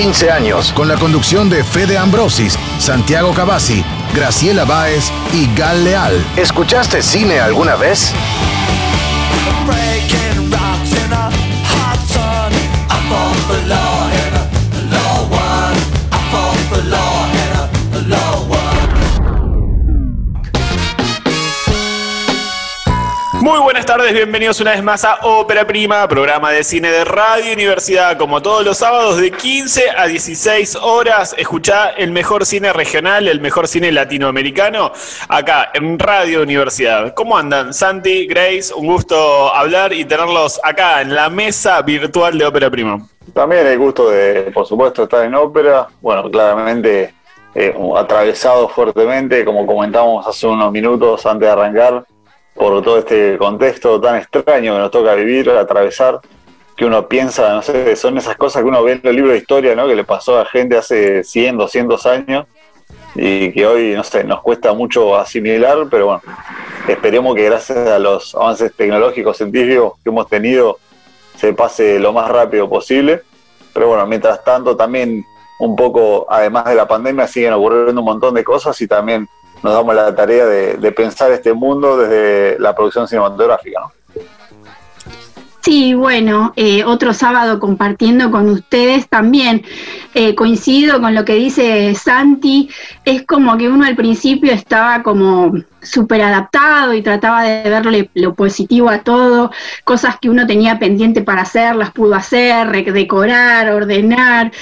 15 años. Con la conducción de Fede Ambrosis, Santiago Cavazzi, Graciela Báez y Gal Leal. ¿Escuchaste cine alguna vez? Muy buenas tardes, bienvenidos una vez más a Ópera Prima, programa de cine de Radio Universidad, como todos los sábados de 15 a 16 horas. Escuchá el mejor cine regional, el mejor cine latinoamericano, acá en Radio Universidad. ¿Cómo andan? Santi, Grace, un gusto hablar y tenerlos acá en la mesa virtual de Ópera Prima. También el gusto de, por supuesto, estar en ópera. Bueno, claramente eh, atravesado fuertemente, como comentamos hace unos minutos antes de arrancar por todo este contexto tan extraño que nos toca vivir, atravesar, que uno piensa, no sé, son esas cosas que uno ve en los libros de historia, ¿no? Que le pasó a gente hace 100, 200 años y que hoy, no sé, nos cuesta mucho asimilar, pero bueno, esperemos que gracias a los avances tecnológicos, científicos que hemos tenido, se pase lo más rápido posible. Pero bueno, mientras tanto también un poco, además de la pandemia, siguen ocurriendo un montón de cosas y también nos damos la tarea de, pensar este mundo desde la producción cinematográfica. Sí, bueno, eh, otro sábado compartiendo con ustedes también. Eh, coincido con lo que dice Santi, es como que uno al principio estaba como súper adaptado y trataba de verle lo positivo a todo, cosas que uno tenía pendiente para hacer, las pudo hacer, decorar, ordenar,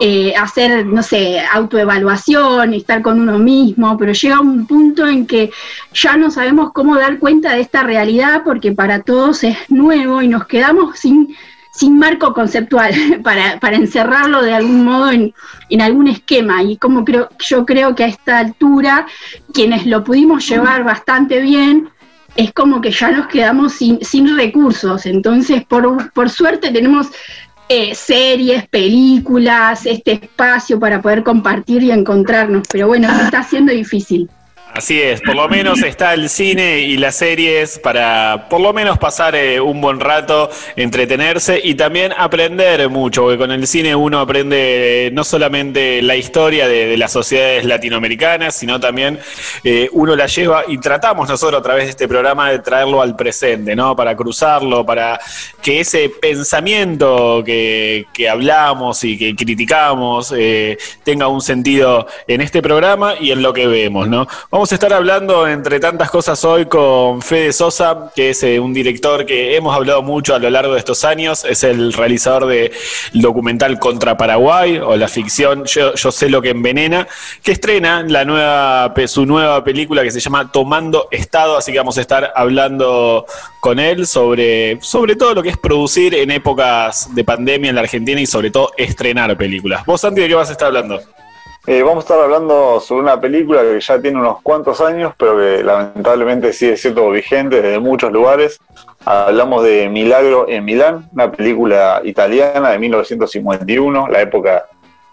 eh, hacer, no sé, autoevaluación, estar con uno mismo, pero llega un punto en que ya no sabemos cómo dar cuenta de esta realidad porque para todos es nuevo y nos quedamos sin sin marco conceptual para, para, encerrarlo de algún modo en, en, algún esquema. Y como creo, yo creo que a esta altura, quienes lo pudimos llevar bastante bien, es como que ya nos quedamos sin, sin recursos. Entonces, por, por suerte tenemos eh, series, películas, este espacio para poder compartir y encontrarnos. Pero bueno, está siendo difícil. Así es, por lo menos está el cine y las series para por lo menos pasar eh, un buen rato, entretenerse y también aprender mucho, porque con el cine uno aprende eh, no solamente la historia de, las sociedades latinoamericanas, sino también eh, uno la lleva y tratamos nosotros a través de este programa de traerlo al presente, ¿no? Para cruzarlo, para que ese pensamiento que, que hablamos y que criticamos tenga un sentido en este programa y en lo que vemos, ¿no? Vamos a estar hablando, entre tantas cosas, hoy con Fede Sosa, que es eh, un director que hemos hablado mucho a lo largo de estos años. Es el realizador del documental Contra Paraguay o la ficción Yo, sé lo que envenena, que estrena la nueva, su nueva película que se llama Tomando Estado. Así que vamos a estar hablando con él sobre, sobre todo lo que es producir en épocas de pandemia en la Argentina y sobre todo estrenar películas. ¿Vos, Santi, de qué vas a estar hablando? Eh, vamos a estar hablando sobre una película que ya tiene unos cuantos años, pero que lamentablemente sigue siendo vigente desde muchos lugares. Hablamos de Milagro en Milán, una película italiana de 1951, la época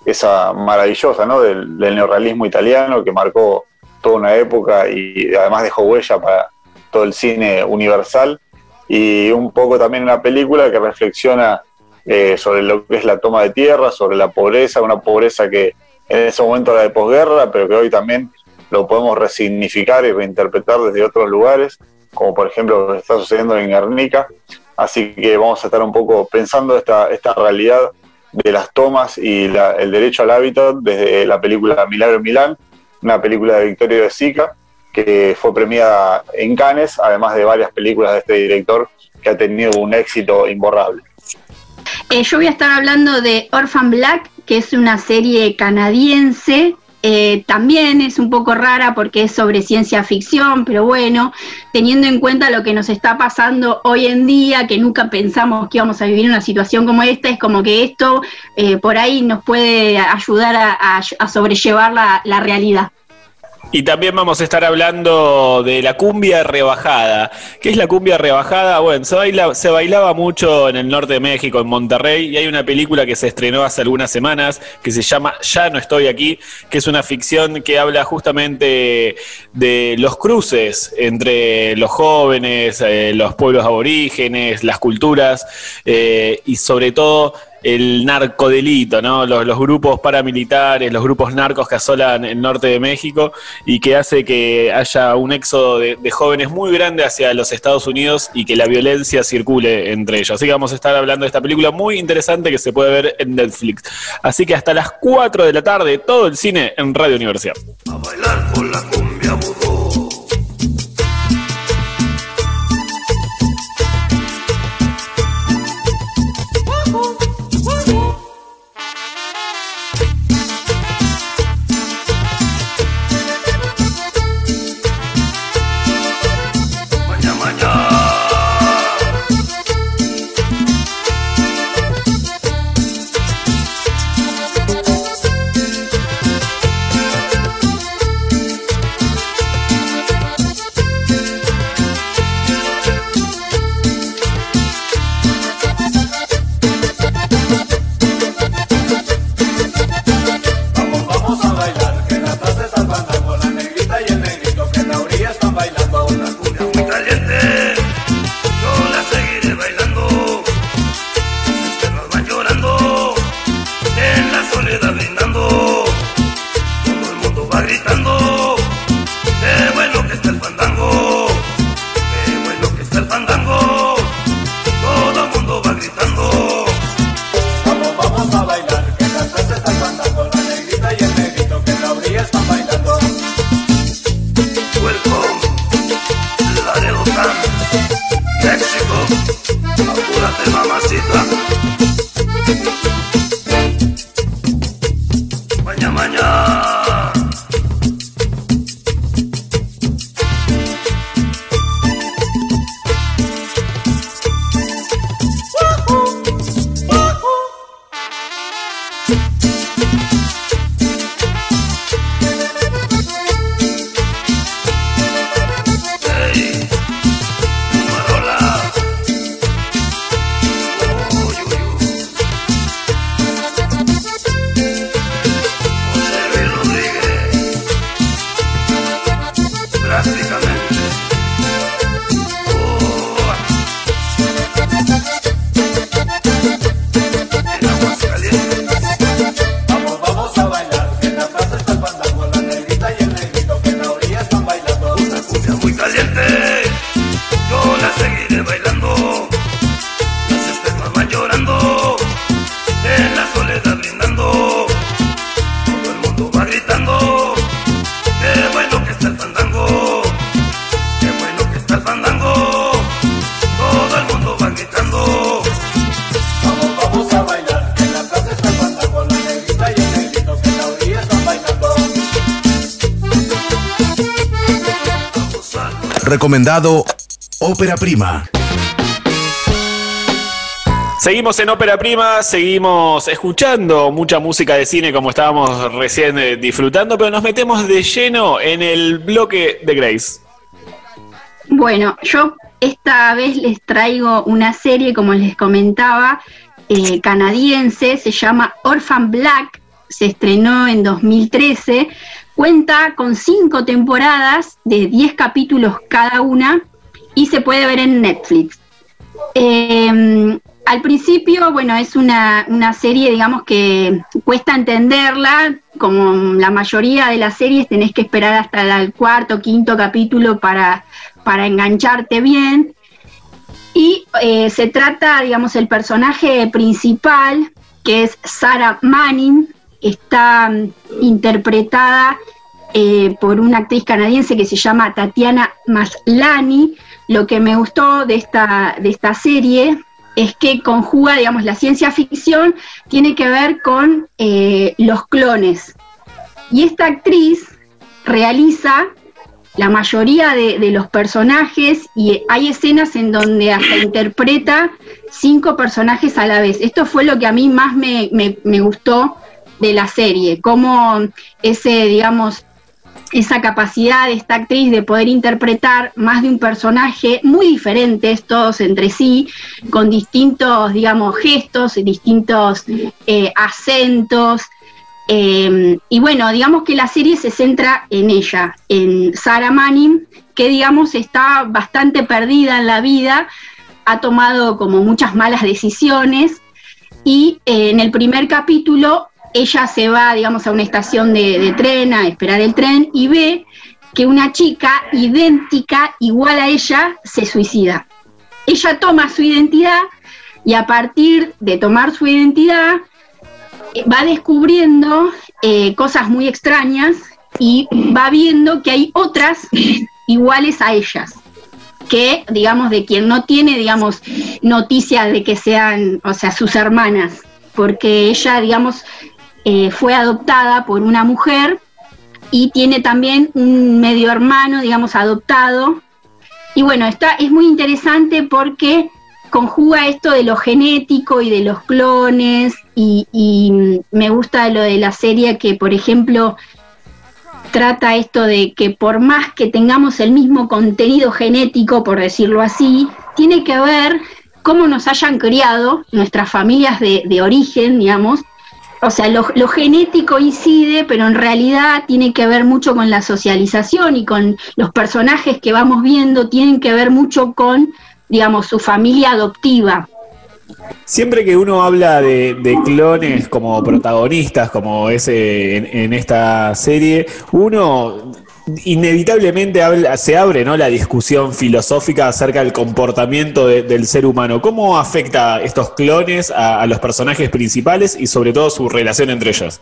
esa maravillosa del, neorrealismo italiano que marcó toda una época y además dejó huella para todo el cine universal. Y un poco también una película que reflexiona eh, sobre lo que es la toma de tierra, sobre la pobreza, una pobreza que en ese momento la posguerra, pero que hoy también lo podemos resignificar y reinterpretar desde otros lugares, como por ejemplo lo que está sucediendo en Guernica. Así que vamos a estar un poco pensando esta, esta realidad de las tomas y el derecho al hábitat desde la película Milagro en Milán, una película de Victorio de Sica, que fue premiada en Cannes, además de varias películas de este director que ha tenido un éxito imborrable. Eh, yo voy a estar hablando de Orphan Black, que es una serie canadiense. Eh, también es un poco rara porque es sobre ciencia ficción, pero bueno, teniendo en cuenta lo que nos está pasando hoy en día, que nunca pensamos que íbamos a vivir una situación como esta, es como que esto eh, por ahí nos puede ayudar a, sobrellevar la realidad. Y también vamos a estar hablando de la cumbia rebajada. ¿Qué es la cumbia rebajada? Bueno, se, bailaba mucho en el norte de México, en Monterrey, y hay una película que se estrenó hace algunas semanas que se llama Ya no estoy aquí, que es una ficción que habla justamente de los cruces entre los jóvenes, eh, los pueblos aborígenes, las culturas, eh, y sobre todo el narcodelito, ¿no? Los, grupos paramilitares, los grupos narcos que asolan el norte de México y que hace que haya un éxodo de, de, jóvenes muy grande hacia los Estados Unidos y que la violencia circule entre ellos. Así que vamos a estar hablando de esta película muy interesante que se puede ver en Netflix. Así que hasta las 4 de la tarde, todo el cine en Radio Universidad. A bailar con la cumbia recomendado Ópera Prima. Seguimos en Ópera Prima, seguimos escuchando mucha música de cine como estábamos recién eh, disfrutando, pero nos metemos de lleno en el bloque de Grace. Bueno, yo esta vez les traigo una serie, como les comentaba, eh, canadiense, se llama Orphan Black, se estrenó en 2013 Cuenta con cinco temporadas de 10 capítulos cada una y se puede ver en Netflix. Em, al principio, bueno, es una, serie, digamos, que cuesta entenderla, como la mayoría de las series tenés que esperar hasta el cuarto, quinto capítulo para, para engancharte bien. Y eh, se trata, digamos, el personaje principal, que es Sarah Manning, está mm, interpretada eh, por una actriz canadiense que se llama Tatiana Maslani. Lo que me gustó de esta, de esta serie es que conjuga, digamos, la ciencia ficción tiene que ver con eh, los clones. Y esta actriz realiza la mayoría de, los personajes y hay escenas en donde hasta interpreta cinco personajes a la vez. Esto fue lo que a mí más me, me gustó de la serie, cómo ese, digamos, esa capacidad de esta actriz de poder interpretar más de un personaje muy diferentes todos entre sí, con distintos, digamos, gestos, distintos eh, acentos. Em, y bueno, digamos que la serie se centra en ella, en Sarah Manning, que digamos está bastante perdida en la vida, ha tomado como muchas malas decisiones y eh, en el primer capítulo ella se va, digamos, a una estación de, tren a esperar el tren y ve que una chica idéntica, igual a ella, se suicida. Ella toma su identidad y a partir de tomar su identidad eh, va descubriendo eh, cosas muy extrañas y va viendo que hay otras iguales a ellas que, digamos, de quien no tiene, digamos, noticias de que sean, o sea, sus hermanas, porque ella, digamos, eh, fue adoptada por una mujer y tiene también un medio hermano, digamos, adoptado. Y bueno, está, es muy interesante porque conjuga esto de lo genético y de los clones y, me gusta lo de la serie que, por ejemplo, trata esto de que por más que tengamos el mismo contenido genético, por decirlo así, tiene que ver cómo nos hayan criado nuestras familias de, de origen, digamos. O sea, lo, genético incide, pero en realidad tiene que ver mucho con la socialización y con los personajes que vamos viendo, tienen que ver mucho con, digamos, su familia adoptiva. Siempre que uno habla de, clones como protagonistas, como ese en esta serie, uno inevitablemente se abre ¿no? la discusión filosófica acerca del comportamiento de, del ser humano. ¿Cómo afecta estos clones a, a, los personajes principales y sobre todo su relación entre ellos?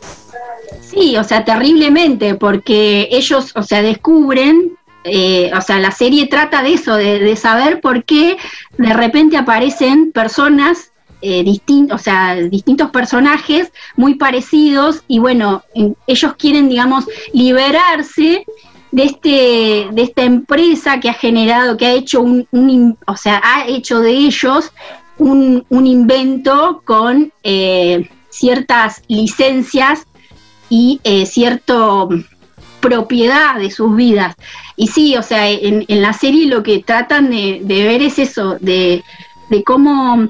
Sí, o sea, terriblemente, porque ellos, o sea, descubren eh, o sea, la serie trata de eso, de, de, saber por qué de repente aparecen personas eh, o sea, distintos personajes muy parecidos y bueno, en, ellos quieren, digamos, liberarse de este, de esta empresa que ha generado, que ha hecho un, o sea, ha hecho de ellos un, un invento con eh, ciertas licencias y eh, cierto propiedad de sus vidas. Y sí, o sea, en, en la serie lo que tratan de, de ver es eso, de, de, cómo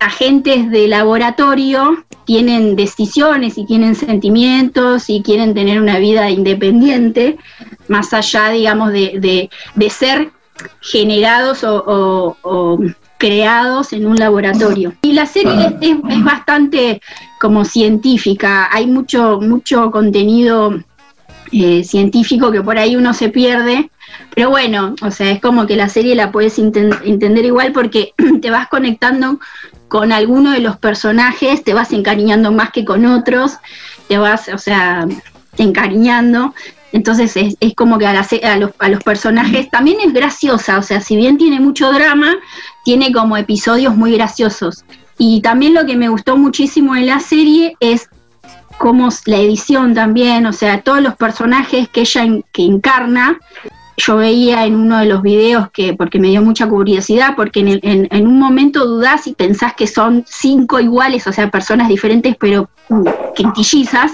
agentes de laboratorio tienen decisiones y tienen sentimientos y quieren tener una vida independiente, más allá, digamos, de, de ser generados o, o, o, creados en un laboratorio. Y la serie es, es, es bastante como científica, hay mucho, mucho contenido eh, científico que por ahí uno se pierde, pero bueno, o sea, es como que la serie la puedes entender igual porque te vas conectando con alguno de los personajes, te vas encariñando más que con otros, te vas, o sea, encariñando. Entonces es, es como que a, a, los, a los personajes también es graciosa, o sea, si bien tiene mucho drama, tiene como episodios muy graciosos. Y también lo que me gustó muchísimo en la serie es como la edición también, o sea, todos los personajes que ella que encarna, yo veía en uno de los videos que, porque me dio mucha curiosidad, porque en, un momento dudás y pensás que son cinco iguales, o sea, personas diferentes, pero quintillizas,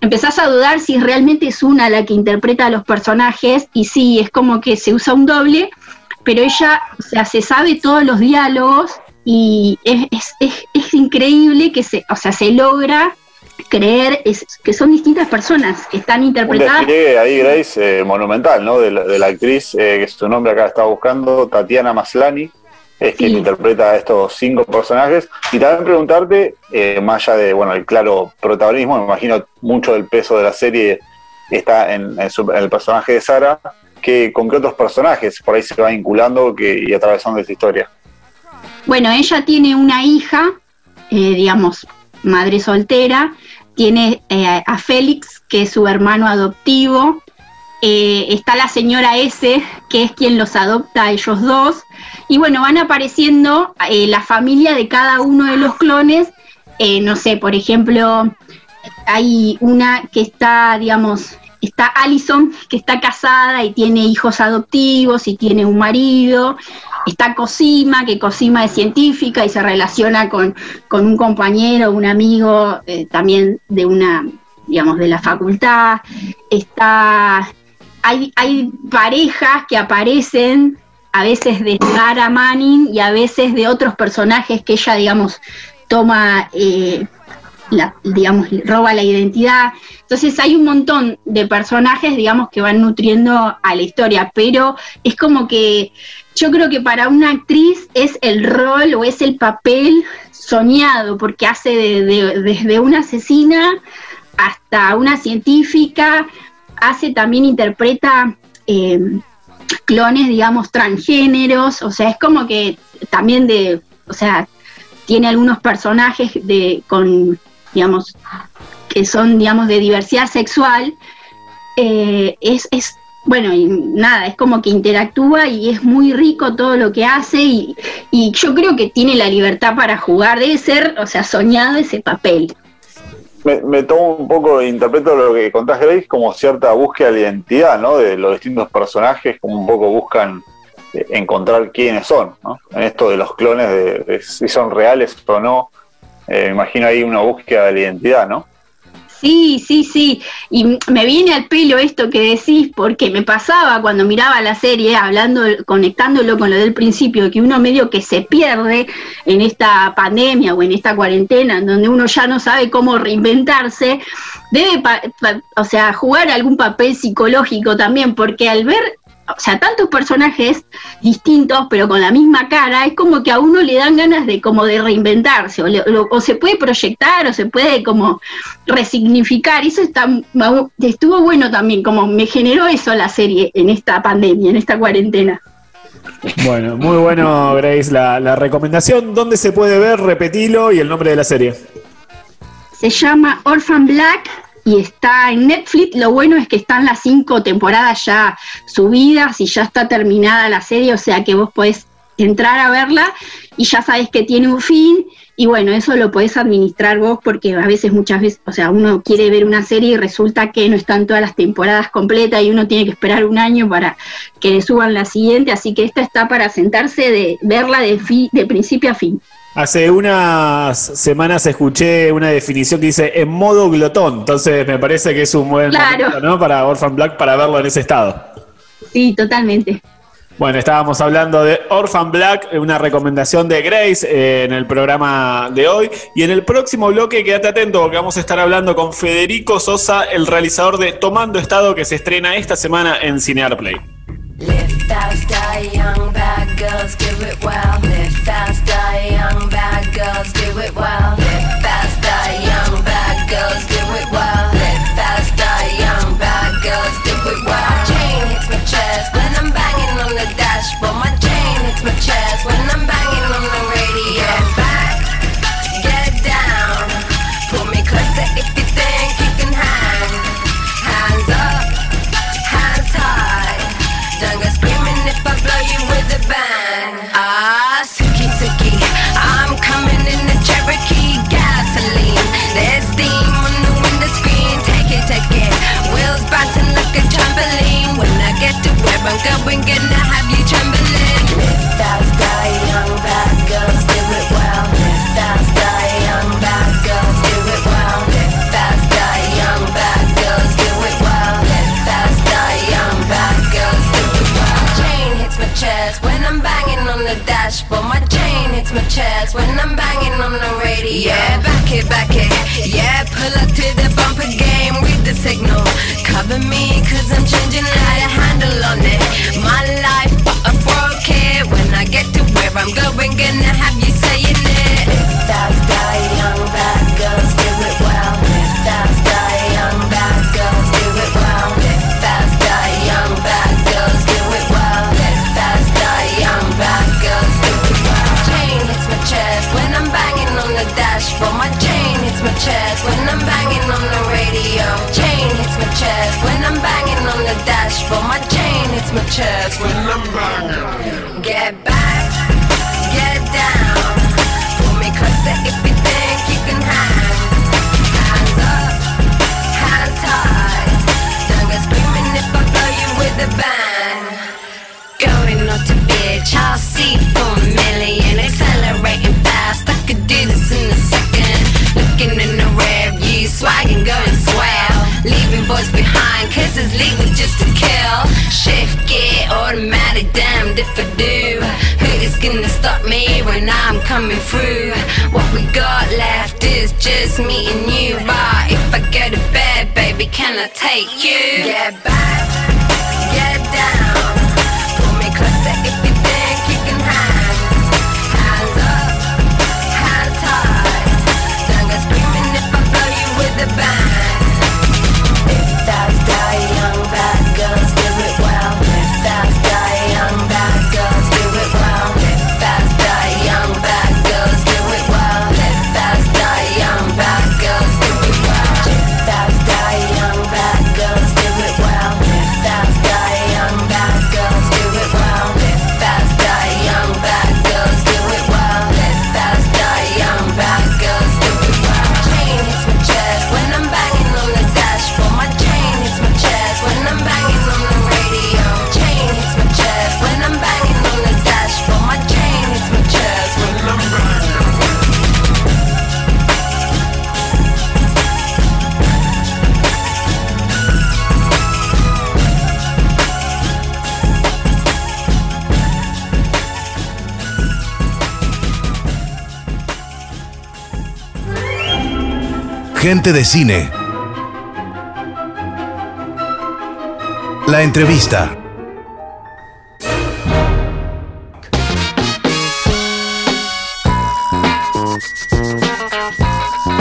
empezás a dudar si realmente es una la que interpreta a los personajes, y sí, es como que se usa un doble, pero ella, o sea, se sabe todos los diálogos, y es, es increíble que se, o sea, se logra creer es, que son distintas personas que están interpretadas. Un ahí, Grace, eh, monumental, ¿no? De la, de la actriz, eh, que su nombre acá está buscando, Tatiana Maslani, es sí. quien interpreta a estos cinco personajes. Y también preguntarte, eh, más allá de, bueno, el claro protagonismo, me imagino mucho del peso de la serie está en, en, su, en el personaje de Sara, que con qué otros personajes por ahí se va vinculando que, y atravesando esta historia. Bueno, ella tiene una hija, eh, digamos, madre soltera, tiene eh, a Félix, que es su hermano adoptivo, eh, está la señora S, que es quien los adopta a ellos dos, y bueno, van apareciendo eh, la familia de cada uno de los clones, no sé, por ejemplo, hay una que está, digamos, está Allison, que está casada y tiene hijos adoptivos y tiene un marido, está Cosima, que Cosima es científica y se relaciona con, con un compañero, un amigo eh, también de una, digamos, de la facultad, está, hay, hay parejas que aparecen a veces de Sarah Manning y a veces de otros personajes que ella, digamos, toma, eh, la, digamos, roba la identidad. Entonces hay un montón de personajes, digamos, que van nutriendo a la historia, pero es como que yo creo que para una actriz es el rol o es el papel soñado, porque hace desde una asesina hasta una científica, hace también, interpreta eh, clones, digamos, transgéneros, o sea, es como que también de, o sea, tiene algunos personajes de, con, digamos, que son, digamos, de diversidad sexual, eh, es, es, bueno, nada, es como que interactúa y es muy rico todo lo que hace y, y yo creo que tiene la libertad para jugar, debe ser, o sea, soñado ese papel me, tomo un poco, interpreto lo que contás Grace como cierta búsqueda de identidad, ¿no? De los distintos personajes, como un poco buscan eh, encontrar quiénes son, ¿no? En esto de los clones, de, si son reales o no, eh, imagino ahí una búsqueda de la identidad, ¿no? Sí, sí, sí. Y me viene al pelo esto que decís, porque me pasaba cuando miraba la serie, hablando, conectándolo con lo del principio, que uno medio que se pierde en esta pandemia o en esta cuarentena, en donde uno ya no sabe cómo reinventarse, debe, o sea, jugar algún papel psicológico también, porque al ver o sea, tantos personajes distintos, pero con la misma cara, es como que a uno le dan ganas de como de reinventarse, o, se puede proyectar, o se puede como resignificar. Eso está, estuvo bueno también, como me generó eso la serie en esta pandemia, en esta cuarentena. Bueno, muy bueno, Grace, la, la recomendación. ¿Dónde se puede ver? Repetilo y el nombre de la serie. Se llama Orphan Black, y está en Netflix. Lo bueno es que están las cinco temporadas ya subidas y ya está terminada la serie, o sea que vos podés entrar a verla y ya sabes que tiene un fin y bueno, eso lo podés administrar vos porque a veces, muchas veces, o sea, uno quiere ver una serie y resulta que no están todas las temporadas completas y uno tiene que esperar un año para que le suban la siguiente, así que esta está para sentarse de verla de, de principio a fin. Hace unas semanas escuché una definición que dice en modo glotón, entonces me parece que es un buen momento, ¿no? Para Orphan Black para verlo en ese estado. Sí, totalmente. Bueno, estábamos hablando de Orphan Black, una recomendación de Grace eh, en el programa de hoy. Y en el próximo bloque, quédate atento porque vamos a estar hablando con Federico Sosa, el realizador de Tomando Estado, que se estrena esta semana en Cinear Play. Live fast, die young, bad girls do it well. Live fast, die young, bad girls do it well. Live fast, die young, bad girls do it well. Live fast, die young, bad girls do it well. Chain hits my chest have you trembling. Live fast, die young, bad girls do it well. Fast, die young, bad girls do it well. Fast, die young, bad girls do it well. Fast, die young, bad girls do it well. Chain hits my chest when I'm banging on the dashboard. My hits my chest when I'm banging on the radio. Yeah, back it, back it. Yeah, pull up to the bumper game, with the signal. Cover me, cause I'm changing how to handle on it. My life, but I broke. When I get to where I'm going, gonna have you coming through? What we got left is just me and you. But if I go to bed, baby, can I take you? Get back, Gente de cine. La entrevista.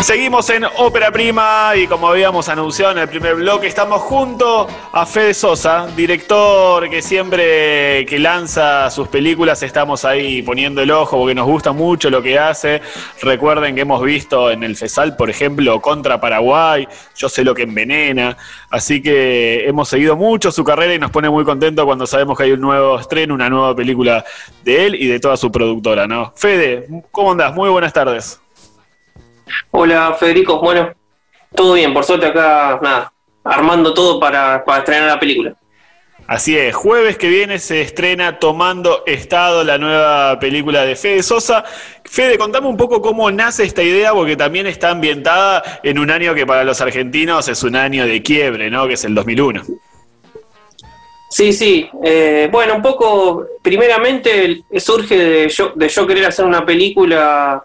Seguimos en Ópera Prima y como habíamos anunciado en el primer bloque, estamos junto a Fede Sosa, director que siempre que lanza sus películas estamos ahí poniendo el ojo porque nos gusta mucho lo que hace. Recuerden que hemos visto en el FESAL, por ejemplo, contra Paraguay, Yo sé lo que envenena. Así que hemos seguido mucho su carrera y nos pone muy contento cuando sabemos que hay un nuevo estreno, una nueva película de él y de toda su productora, ¿no? Fede, ¿cómo andás? Muy buenas tardes. Hola Federico, bueno, todo bien, por suerte acá, nada, armando todo para, para estrenar la película. Así es, jueves que viene se estrena Tomando Estado, la nueva película de Fede Sosa. Fede, contame un poco cómo nace esta idea, porque también está ambientada en un año que para los argentinos es un año de quiebre, ¿no? Que es el 2001. Sí, sí. Eh, bueno, un poco, primeramente surge de yo, de yo querer hacer una película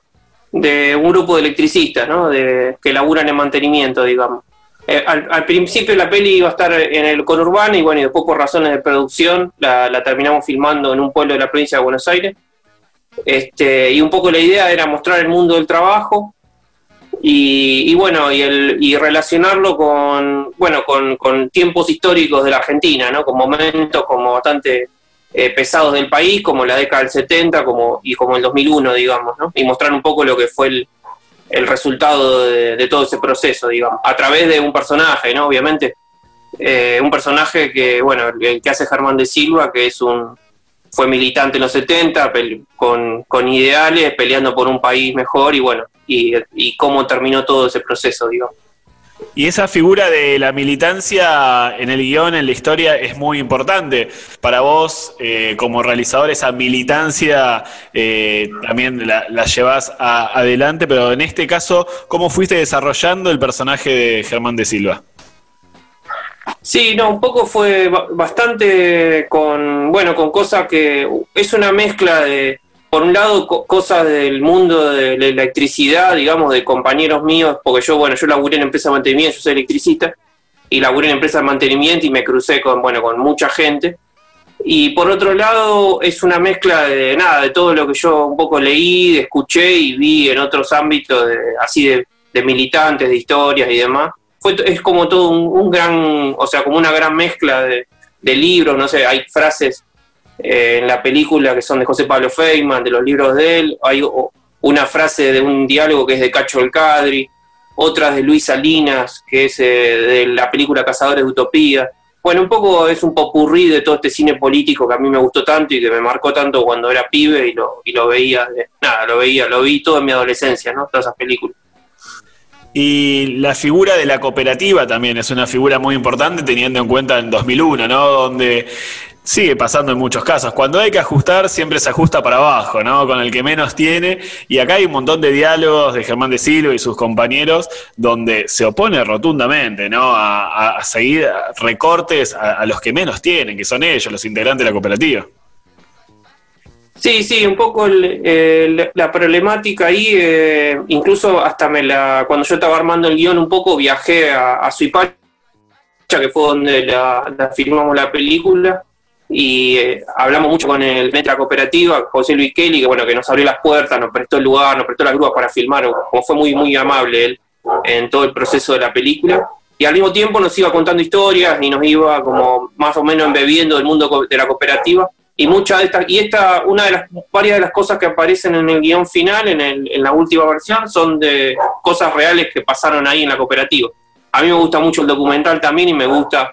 de un grupo de electricistas, ¿no? De, que laburan en mantenimiento, digamos. Eh, al, principio la peli iba a estar en el conurbano y bueno, y después por razones de producción la, terminamos filmando en un pueblo de la provincia de Buenos Aires. Este, y un poco la idea era mostrar el mundo del trabajo y, bueno, y, el, y relacionarlo con, bueno, con, con tiempos históricos de la Argentina, ¿no? Con momentos como bastante eh, pesados del país, como la década del 70 como, y como el 2001, digamos, y mostrar un poco lo que fue el, el resultado de, todo ese proceso, digamos, a través de un personaje, ¿no? Obviamente, eh, un personaje que, bueno, el que hace Germán de Silva, que es un fue militante en los 70, con, con, ideales, peleando por un país mejor y bueno, y, y cómo terminó todo ese proceso, digamos. Y esa figura de la militancia en el guion, en la historia, es muy importante. Para vos, eh, como realizador, esa militancia eh, también la, llevas adelante, pero en este caso, ¿cómo fuiste desarrollando el personaje de Germán de Silva? Sí, no, un poco fue bastante con, bueno, con cosas que es una mezcla de, por un lado, cosas del mundo de la electricidad, digamos, de compañeros míos, porque yo, bueno, yo laburé en empresa de mantenimiento, yo soy electricista, y laburé en empresa de mantenimiento y me crucé con, bueno, con mucha gente. Y por otro lado, es una mezcla de nada, de todo lo que yo un poco leí, escuché y vi en otros ámbitos, de, así de, militantes, de historias y demás. Fue, es como todo un, gran, o sea, como una gran mezcla de, de libros, no sé, hay frases eh, en la película que son de José Pablo Feynman, de los libros de él, hay una frase de un diálogo que es de Cacho El Cadri, otras de Luis Salinas, que es eh, de la película Cazadores de Utopía. Bueno, un poco es un popurrí de todo este cine político que a mí me gustó tanto y que me marcó tanto cuando era pibe y lo, y lo veía, nada, lo veía, lo vi todo en mi adolescencia, ¿no? Todas esas películas. Y la figura de la cooperativa también es una figura muy importante teniendo en cuenta en 2001, ¿no? Donde Sigue pasando en muchos casos. Cuando hay que ajustar, siempre se ajusta para abajo, ¿no? Con el que menos tiene. Y acá hay un montón de diálogos de Germán de Silva y sus compañeros donde se opone rotundamente, ¿no? A, seguir recortes a, los que menos tienen, que son ellos, los integrantes de la cooperativa. Sí, sí, un poco la problemática ahí, eh, incluso hasta me la, cuando yo estaba armando el guion un poco, viajé a, a Suipacha, que fue donde la, la la película, y eh, hablamos mucho con el Metra Cooperativa, José Luis Kelly, que bueno, que nos abrió las puertas, nos prestó el lugar, nos prestó las grúas para filmar, como fue muy, muy amable él en todo el proceso de la película. Y al mismo tiempo nos iba contando historias y nos iba como más o menos embebiendo el mundo de la cooperativa. Y muchas de estas, y esta, una de las, varias de las cosas que aparecen en el guion final, en, el, en la última versión, son de cosas reales que pasaron ahí en la cooperativa. A mí me gusta mucho el documental también y me gusta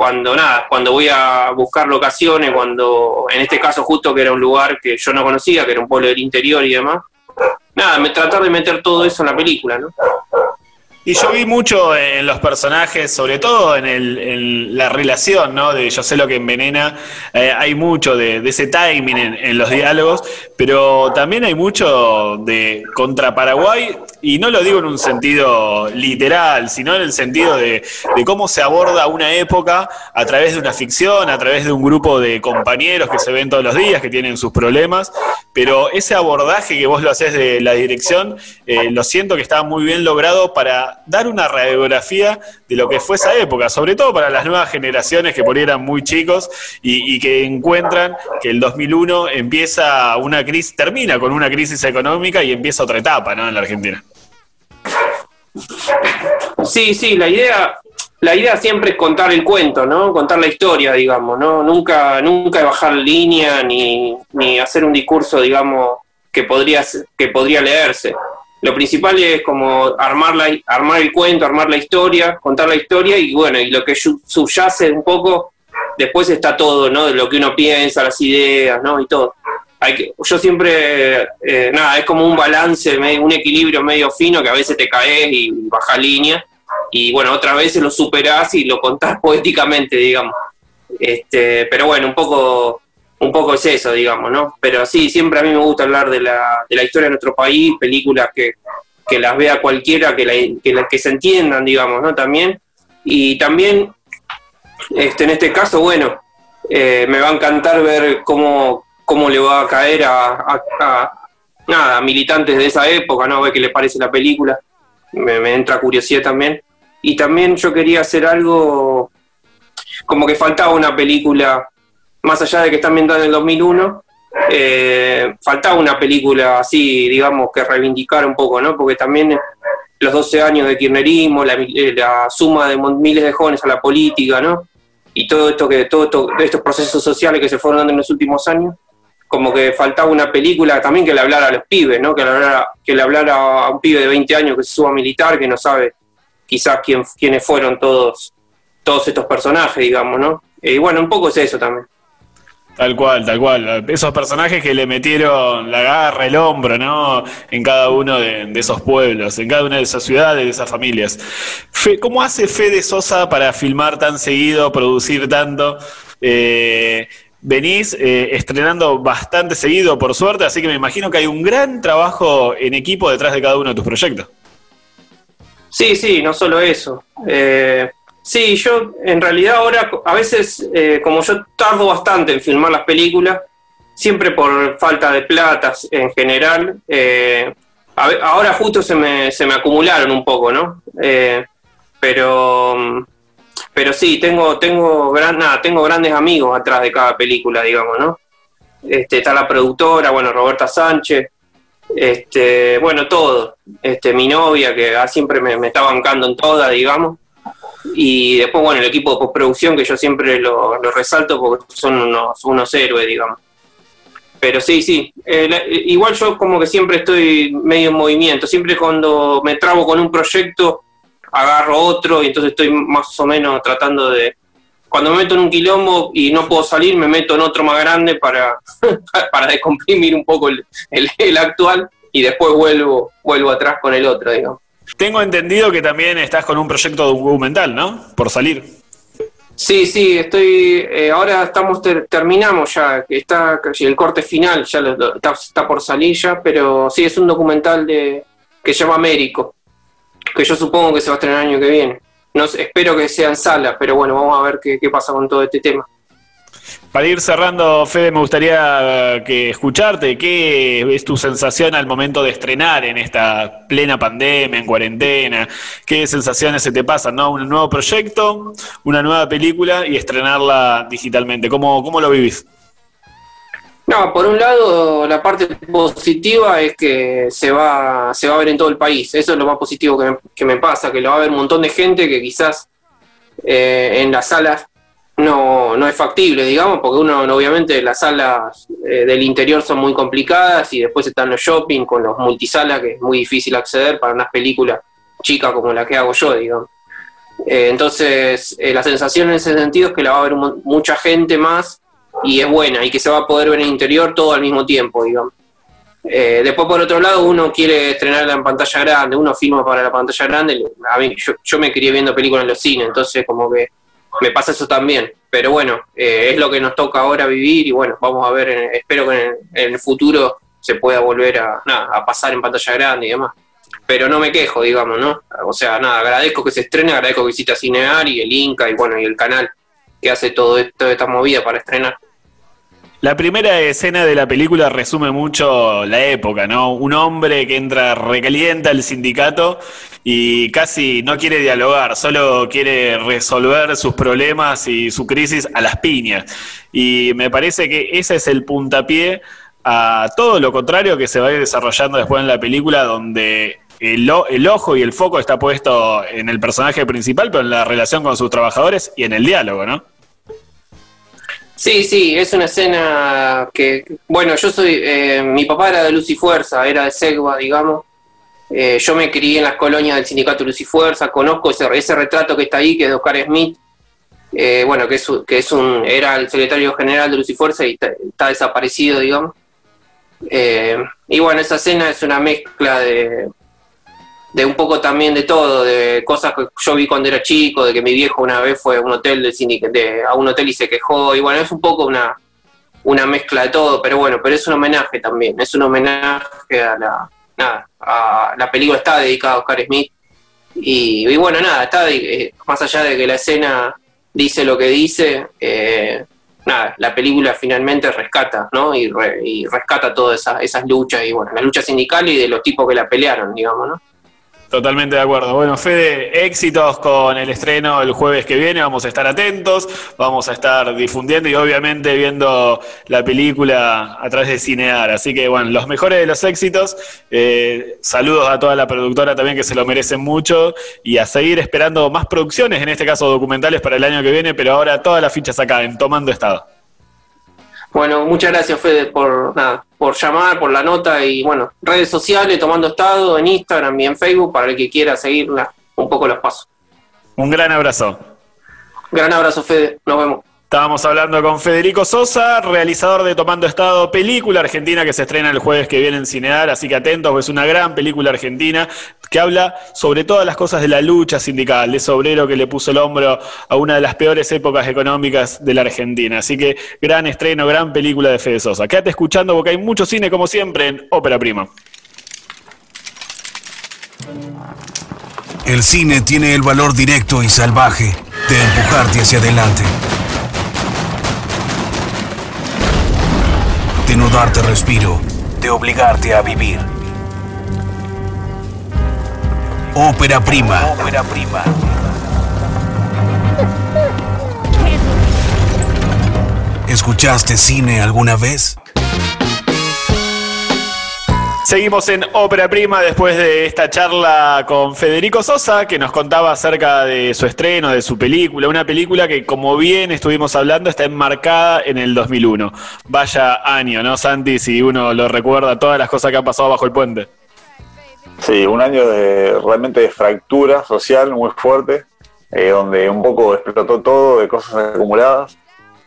cuando nada, cuando voy a buscar locaciones, cuando en este caso justo que era un lugar que yo no conocía, que era un pueblo del interior y demás, nada, me tratar de meter todo eso en la película, ¿no? Y yo vi mucho en los personajes, sobre todo en, la relación, ¿no? De yo sé lo que envenena. Eh, hay mucho de, ese timing en, los diálogos, pero también hay mucho de contra Paraguay, y no lo digo en un sentido literal, sino en el sentido de, de cómo se aborda una época a través de una ficción, a través de un grupo de compañeros que se ven todos los días, que tienen sus problemas, pero ese abordaje que vos lo haces de la dirección, eh, lo siento que está muy bien logrado para dar una radiografía de lo que fue esa época, sobre todo para las nuevas generaciones que por ahí eran muy chicos y, y que encuentran que el 2001 empieza una crisis, termina con una crisis económica y empieza otra etapa ¿no? en la Argentina. Sí, sí, la idea, la idea siempre es contar el cuento, ¿no? Contar la historia, digamos, ¿no? Nunca, nunca bajar línea ni, ni hacer un discurso, digamos, que podría, que podría leerse. Lo principal es como armar, la, armar el cuento, armar la historia, contar la historia y bueno, y lo que subyace un poco, después está todo, ¿no? De lo que uno piensa, las ideas, ¿no? Y todo. Hay que, yo siempre, eh, nada, es como un balance, un equilibrio medio fino que a veces te caes y bajas línea y bueno, otras veces lo superás y lo contás poéticamente, digamos. Este, pero bueno, un poco, un poco es eso, digamos, ¿no? Pero sí, siempre a mí me gusta hablar de la, de la historia de nuestro país, películas que, que las vea cualquiera, que, la, que, se entiendan, digamos, ¿no? También. Y también, este, en este caso, bueno, eh, me va a encantar ver cómo, cómo le va a caer a, nada, militantes de esa época, ¿no? A ver qué les parece la película. Me entra curiosidad también. Y también yo quería hacer algo como que faltaba una película, más allá de que está ambientada en el 2001, eh, faltaba una película así, digamos, que reivindicara un poco, ¿no? Porque también los 12 años de kirchnerismo, la, eh, suma de miles de jóvenes a la política, ¿no? Y todo esto que, todo esto, estos procesos sociales que se fueron dando en los últimos años, como que faltaba una película también que le hablara a los pibes, ¿no? Que le hablara, que le hablara a un pibe de 20 años que se suba militar, que no sabe quizás quién, quiénes fueron todos, todos estos personajes, digamos, ¿no? Y bueno, un poco es eso también. Tal cual, tal cual. Esos personajes que le metieron la garra, el hombro, ¿no? En cada uno de, esos pueblos, en cada una de esas ciudades, de esas familias. ¿Cómo hace Fede Sosa para filmar tan seguido, producir tanto? Eh, venís eh, estrenando bastante seguido, por suerte, así que me imagino que hay un gran trabajo en equipo detrás de cada uno de tus proyectos. Sí, sí, no solo eso. Eh, sí, yo en realidad ahora, a veces, eh, como yo tardo bastante en filmar las películas, siempre por falta de plata en general, eh, ahora justo se me, se me acumularon un poco, ¿no? pero, pero sí, tengo, tengo, gran, nada, tengo grandes amigos atrás de cada película, digamos, ¿no? Este, está la productora, bueno, Roberta Sánchez, este, bueno, todo. Este, mi novia, que siempre me, está bancando en toda, digamos. Y después, bueno, el equipo de postproducción, que yo siempre lo, resalto porque son unos, unos héroes, digamos. Pero sí, sí. Eh, igual yo como que siempre estoy medio en movimiento. Siempre cuando me trabo con un proyecto, agarro otro y entonces estoy más o menos tratando de, cuando me meto en un quilombo y no puedo salir, me meto en otro más grande para, para descomprimir un poco el, el, actual y después vuelvo, vuelvo atrás con el otro, digamos. Tengo entendido que también estás con un proyecto documental, ¿no? Por salir. Sí, sí, estoy. Eh, ahora estamos terminamos ya, está el corte final ya está, por salir ya, pero sí es un documental de que se llama Américo, que yo supongo que se va a estrenar el año que viene. No, espero que sea en sala, pero bueno, vamos a ver qué, pasa con todo este tema. Para ir cerrando, Fede, me gustaría que escucharte. ¿Qué es tu sensación al momento de estrenar en esta plena pandemia, en cuarentena? ¿Qué sensaciones se te pasan? ¿no? Un nuevo proyecto, una nueva película y estrenarla digitalmente. ¿Cómo, cómo lo vivís? No, por un lado, la parte positiva es que se va, se va a ver en todo el país. Eso es lo más positivo que me, pasa, que lo va a ver un montón de gente que quizás eh, en las salas no, no es factible, digamos, porque uno, obviamente, las salas eh, del interior son muy complicadas y después están los shopping con los multisalas, que es muy difícil acceder para unas películas chicas como la que hago yo, digamos. Eh, entonces, la sensación en ese sentido es que la va a ver mucha gente más y es buena y que se va a poder ver en el interior todo al mismo tiempo, digamos. Eh, después, por otro lado, uno quiere estrenarla en pantalla grande, uno filma para la pantalla grande. A mí, yo, me quería viendo películas en los cines, entonces como que me pasa eso también. Pero bueno, eh, es lo que nos toca ahora vivir y bueno, vamos a ver, espero que en, el futuro se pueda volver a, a pasar en pantalla grande y demás. Pero no me quejo, digamos, ¿no? O sea, nada, agradezco que se estrene, agradezco que visita Cinear y el Inca y bueno, y el canal que hace todo esto, esta movida para estrenar. La primera escena de la película resume mucho la época, ¿no? Un hombre que entra recalienta al sindicato y casi no quiere dialogar, solo quiere resolver sus problemas y su crisis a las piñas. Y me parece que ese es el puntapié a todo lo contrario que se va desarrollando después en la película, donde el, el, ojo y el foco está puesto en el personaje principal, pero en la relación con sus trabajadores y en el diálogo, ¿no? Sí, sí, es una escena que, bueno, yo soy, eh, mi papá era de Luz y Fuerza, era de Segua, digamos. Eh, yo me crié en las colonias del sindicato Luz y Fuerza, conozco ese, ese retrato que está ahí, que es de Oscar Smith, eh, bueno, que, es, que es un, era el secretario general de Luz y Fuerza y está, desaparecido, digamos. y bueno, esa escena es una mezcla de, de un poco también de todo, de cosas que yo vi cuando era chico, de que mi viejo una vez fue a un hotel de, a un hotel y se quejó, y bueno, es un poco una, una mezcla de todo, pero bueno, pero es un homenaje también, es un homenaje a la, nada, a la película está dedicada a Oscar Smith, y, bueno, nada, está eh, más allá de que la escena dice lo que dice, eh, nada, la película finalmente rescata, ¿no? Y, y rescata todas esas, esas luchas, y bueno, la lucha sindical y de los tipos que la pelearon, digamos, ¿no? Totalmente de acuerdo. Bueno, Fede, éxitos con el estreno el jueves que viene. Vamos a estar atentos, vamos a estar difundiendo y obviamente viendo la película a través de Cinear. Así que, bueno, los mejores de los éxitos. Eh, saludos a toda la productora también que se lo merecen mucho y a seguir esperando más producciones, en este caso documentales para el año que viene, pero ahora todas las fichas acá en Tomando Estado. Bueno, muchas gracias Fede por nada, por llamar, por la nota y bueno, redes sociales, tomando estado en Instagram y en Facebook para el que quiera seguir un poco los pasos. Un gran abrazo. Gran abrazo Fede, nos vemos. Estábamos hablando con Federico Sosa, realizador de Tomando Estado, película argentina que se estrena el jueves que viene en Cinear, así que atentos, es una gran película argentina que habla sobre todas las cosas de la lucha sindical, de ese obrero que le puso el hombro a una de las peores épocas económicas de la Argentina. Así que gran estreno, gran película de Fede Sosa. Quédate escuchando porque hay mucho cine como siempre en Ópera Prima. El cine tiene el valor directo y salvaje de empujarte hacia adelante darte respiro, de obligarte a vivir. Ópera prima. Ópera prima. ¿Escuchaste cine alguna vez? Seguimos en Ópera Prima después de esta charla con Federico Sosa, que nos contaba acerca de su estreno, de su película, una película que, como bien estuvimos hablando, está enmarcada en el 2001. Vaya año, ¿no, Santi? Si uno lo recuerda, todas las cosas que han pasado bajo el puente. Sí, un año de realmente de fractura social muy fuerte, eh, donde un poco explotó todo de cosas acumuladas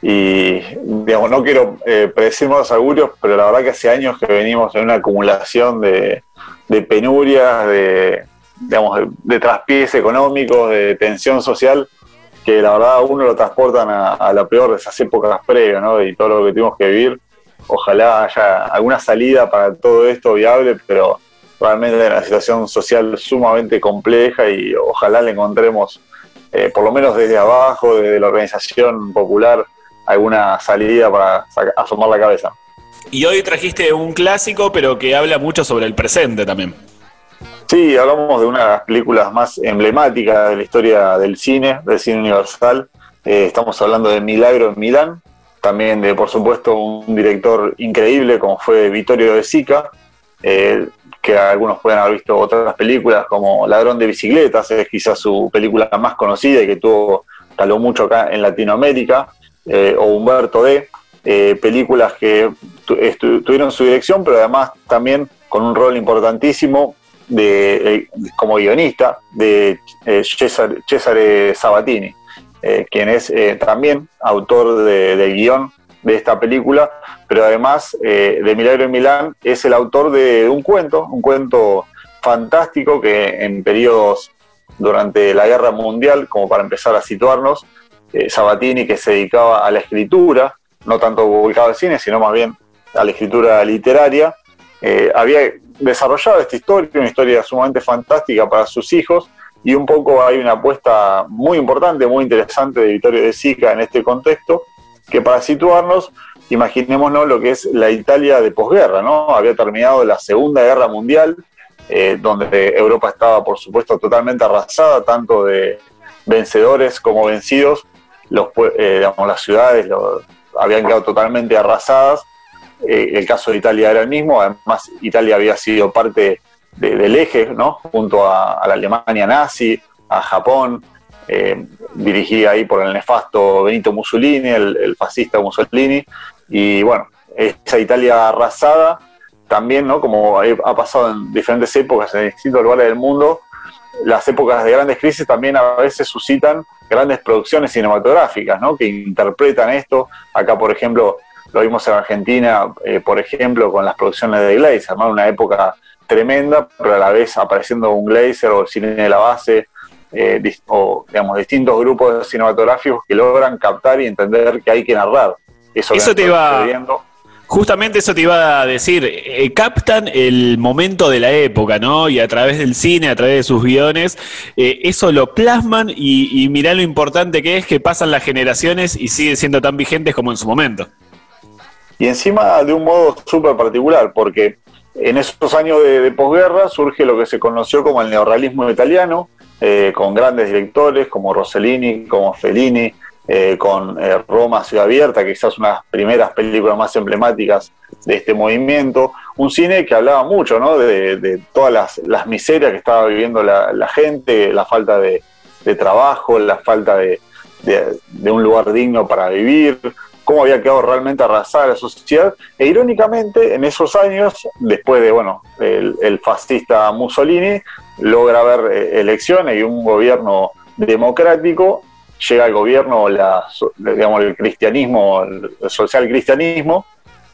y, digamos, no quiero eh, predecir más augurios, pero la verdad que hace años que venimos en una acumulación de, penurias, de, digamos, de, traspiés económicos, de tensión social, que la verdad a uno lo transportan a, la peor de esas épocas previas, ¿no? Y todo lo que tuvimos que vivir. Ojalá haya alguna salida para todo esto viable, pero realmente una situación social sumamente compleja y ojalá le encontremos, eh, por lo menos desde abajo, desde la organización popular, alguna salida para asomar la cabeza. Y hoy trajiste un clásico, pero que habla mucho sobre el presente también. Sí, hablamos de una de las películas más emblemáticas de la historia del cine, del cine universal. Eh, estamos hablando de Milagro en Milán, también de, por supuesto, un director increíble como fue Vittorio De Sica, eh, que algunos pueden haber visto otras películas como Ladrón de Bicicletas, es quizás su película más conocida y que tuvo, taló mucho acá en Latinoamérica. Eh, o Humberto D., eh, películas que tuvieron su dirección, pero además también con un rol importantísimo de, eh, como guionista de Cesare, Sabatini, quien es también autor del guion de esta película, pero además de Milagro en Milán es el autor de un cuento, un cuento fantástico que en periodos durante la Guerra Mundial, como para empezar a situarnos, eh, Sabatini que se dedicaba a la escritura, no tanto publicado al cine, sino más bien a la escritura literaria, eh, había desarrollado esta historia, una historia sumamente fantástica para sus hijos, y un poco hay una apuesta muy importante, muy interesante de Vittorio de Sica en este contexto, que para situarnos imaginémonos lo que es la Italia de posguerra, ¿no? Había terminado la Segunda Guerra Mundial, eh, donde Europa estaba, por supuesto, totalmente arrasada, tanto de vencedores como vencidos. Los, eh, digamos, las ciudades habían quedado totalmente arrasadas. Eh, el caso de Italia era el mismo, además Italia había sido parte del eje, ¿no? junto a, la Alemania nazi, a Japón, dirigida ahí por el nefasto Benito Mussolini, el fascista Mussolini, y bueno, esa Italia arrasada, también, ¿no? Como ha pasado en diferentes épocas en distintos lugares del mundo, las épocas de grandes crisis también a veces suscitan grandes producciones cinematográficas, ¿no? Que interpretan esto. Acá, por ejemplo, lo vimos en Argentina, eh, por ejemplo, con las producciones de Glazer, ¿no? Una época tremenda, pero a la vez apareciendo un Glazer o el cine de la base, eh, o digamos, distintos grupos cinematográficos que logran captar y entender que hay que narrar. Eso, te iba. Justamente eso te iba a decir, eh, captan el momento de la época, ¿no? Y a través del cine, a través de sus guiones, eh, eso lo plasman y, y mirá lo importante que es que pasan las generaciones y siguen siendo tan vigentes como en su momento. Y encima de un modo súper particular, porque en esos años de, posguerra surge lo que se conoció como el neorrealismo italiano, eh, con grandes directores como Rossellini, como Fellini, eh, con eh, Roma Ciudad Abierta, quizás una de las primeras películas más emblemáticas de este movimiento. Un cine que hablaba mucho de, todas las, miserias que estaba viviendo la, gente, la falta de, trabajo, la falta de, un lugar digno para vivir, cómo había quedado realmente arrasada la sociedad. E irónicamente, en esos años, después de bueno, el, fascista Mussolini, logra haber eh, elecciones y un gobierno democrático llega al gobierno la, digamos, el cristianismo, el social cristianismo,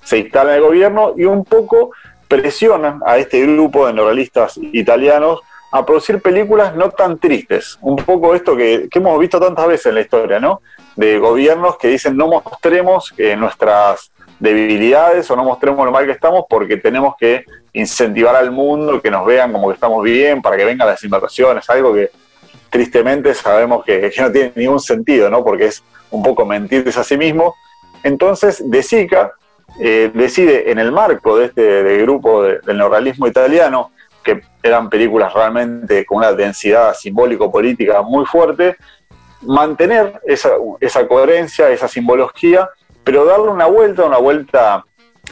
se instala en el gobierno y un poco presionan a este grupo de neuralistas italianos a producir películas no tan tristes. Un poco esto que, hemos visto tantas veces en la historia, ¿no? De gobiernos que dicen no mostremos eh, nuestras debilidades o no mostremos lo mal que estamos porque tenemos que incentivar al mundo, que nos vean como que estamos bien, para que vengan las inversiones, algo que tristemente sabemos que, no tiene ningún sentido, ¿no? Porque es un poco mentirse a sí mismo. Entonces, De Sica eh, decide, en el marco de este grupo del neorrealismo italiano, que eran películas realmente con una densidad simbólico-política muy fuerte, mantener esa, coherencia, esa simbología, pero darle una vuelta, una vuelta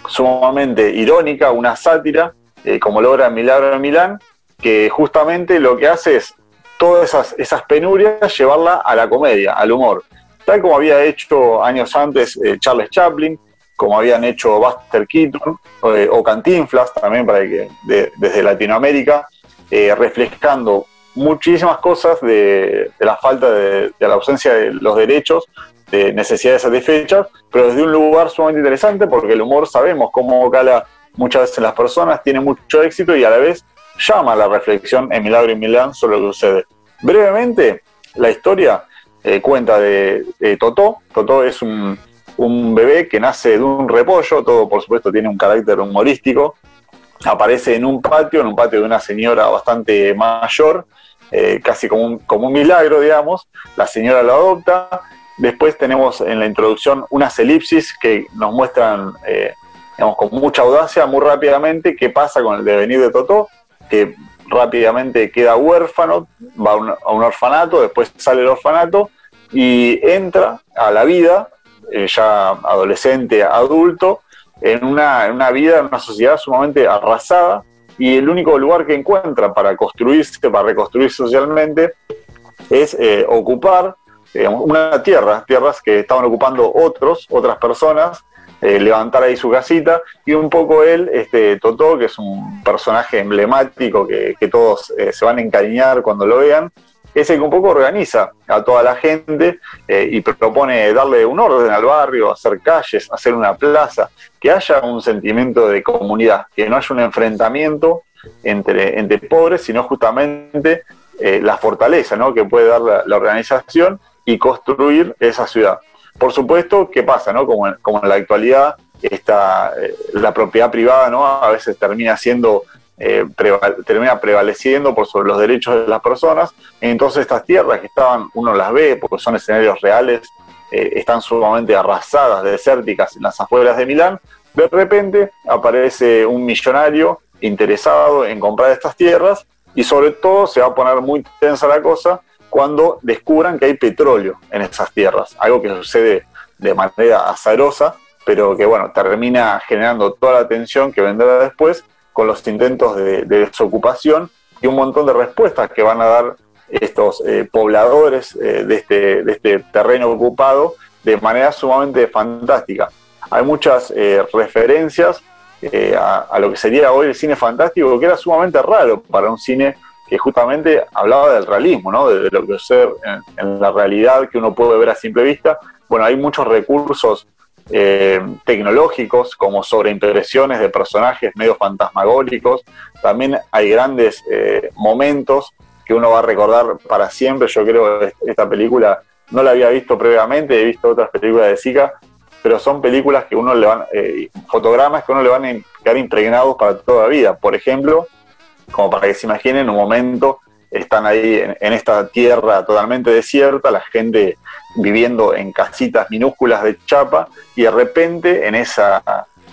sumamente irónica, una sátira, eh, como logra Milagro en Milán, que justamente lo que hace es todas esas, penurias, llevarla a la comedia, al humor. Tal como había hecho años antes eh, Charles Chaplin, como habían hecho Buster Keaton eh, o Cantinflas, también para que desde Latinoamérica, eh, reflejando muchísimas cosas de, la falta de, la ausencia de los derechos, de necesidades satisfechas, pero desde un lugar sumamente interesante porque el humor sabemos cómo cala muchas veces en las personas, tiene mucho éxito y a la vez llama a la reflexión en Milagro y Milán sobre lo que sucede. Brevemente, la historia eh, cuenta de, Totó. Totó es un, bebé que nace de un repollo, todo por supuesto tiene un carácter humorístico. Aparece en un patio, en un patio de una señora bastante mayor, eh, casi como un, como un milagro, digamos. La señora lo adopta. Después tenemos en la introducción unas elipsis que nos muestran, eh, digamos, con mucha audacia, muy rápidamente, qué pasa con el devenir de Totó que rápidamente queda huérfano, va a un, orfanato, después sale del orfanato y entra a la vida, eh, ya adolescente, adulto, en una, vida, en una sociedad sumamente arrasada y el único lugar que encuentra para construirse, para reconstruirse socialmente, es eh, ocupar una tierra, tierras que estaban ocupando otros, otras personas, eh, levantar ahí su casita y un poco él, este Totó, que es un personaje emblemático que, todos eh, se van a encariñar cuando lo vean, es el que un poco organiza a toda la gente eh, y propone darle un orden al barrio, hacer calles, hacer una plaza, que haya un sentimiento de comunidad, que no haya un enfrentamiento entre, entre pobres, sino justamente la fortaleza ¿no? que puede dar la organización y construir esa ciudad. Por supuesto, ¿qué pasa? No? Como, en, como en la actualidad, está, eh, la propiedad privada ¿no? a veces termina siendo eh, termina prevaleciendo por sobre los derechos de las personas. Entonces estas tierras que estaban, uno las ve porque son escenarios reales eh, están sumamente arrasadas, desérticas en las afueras de Milán, de repente aparece un millonario interesado en comprar estas tierras y sobre todo se va a poner muy tensa la cosa cuando descubran que hay petróleo en esas tierras, algo que sucede de manera azarosa, pero que bueno, termina generando toda la tensión que vendrá después con los intentos de, desocupación y un montón de respuestas que van a dar estos eh, pobladores eh, de, este, de este terreno ocupado de manera sumamente fantástica. Hay muchas eh, referencias a, lo que sería hoy el cine fantástico, que era sumamente raro para un cine que justamente hablaba del realismo, ¿no? de, lo que ser en, la realidad que uno puede ver a simple vista. Bueno, hay muchos recursos eh, tecnológicos como sobreimpresiones de personajes medio fantasmagóricos. También hay grandes eh, momentos que uno va a recordar para siempre. Yo creo que esta película no la había visto previamente, he visto otras películas de Zika, pero son películas que uno le van, eh, fotogramas que uno le van a quedar impregnados para toda la vida. Por ejemplo, como para que se imaginen, un momento están ahí en, esta tierra totalmente desierta, la gente viviendo en casitas minúsculas de chapa, y de repente en esa,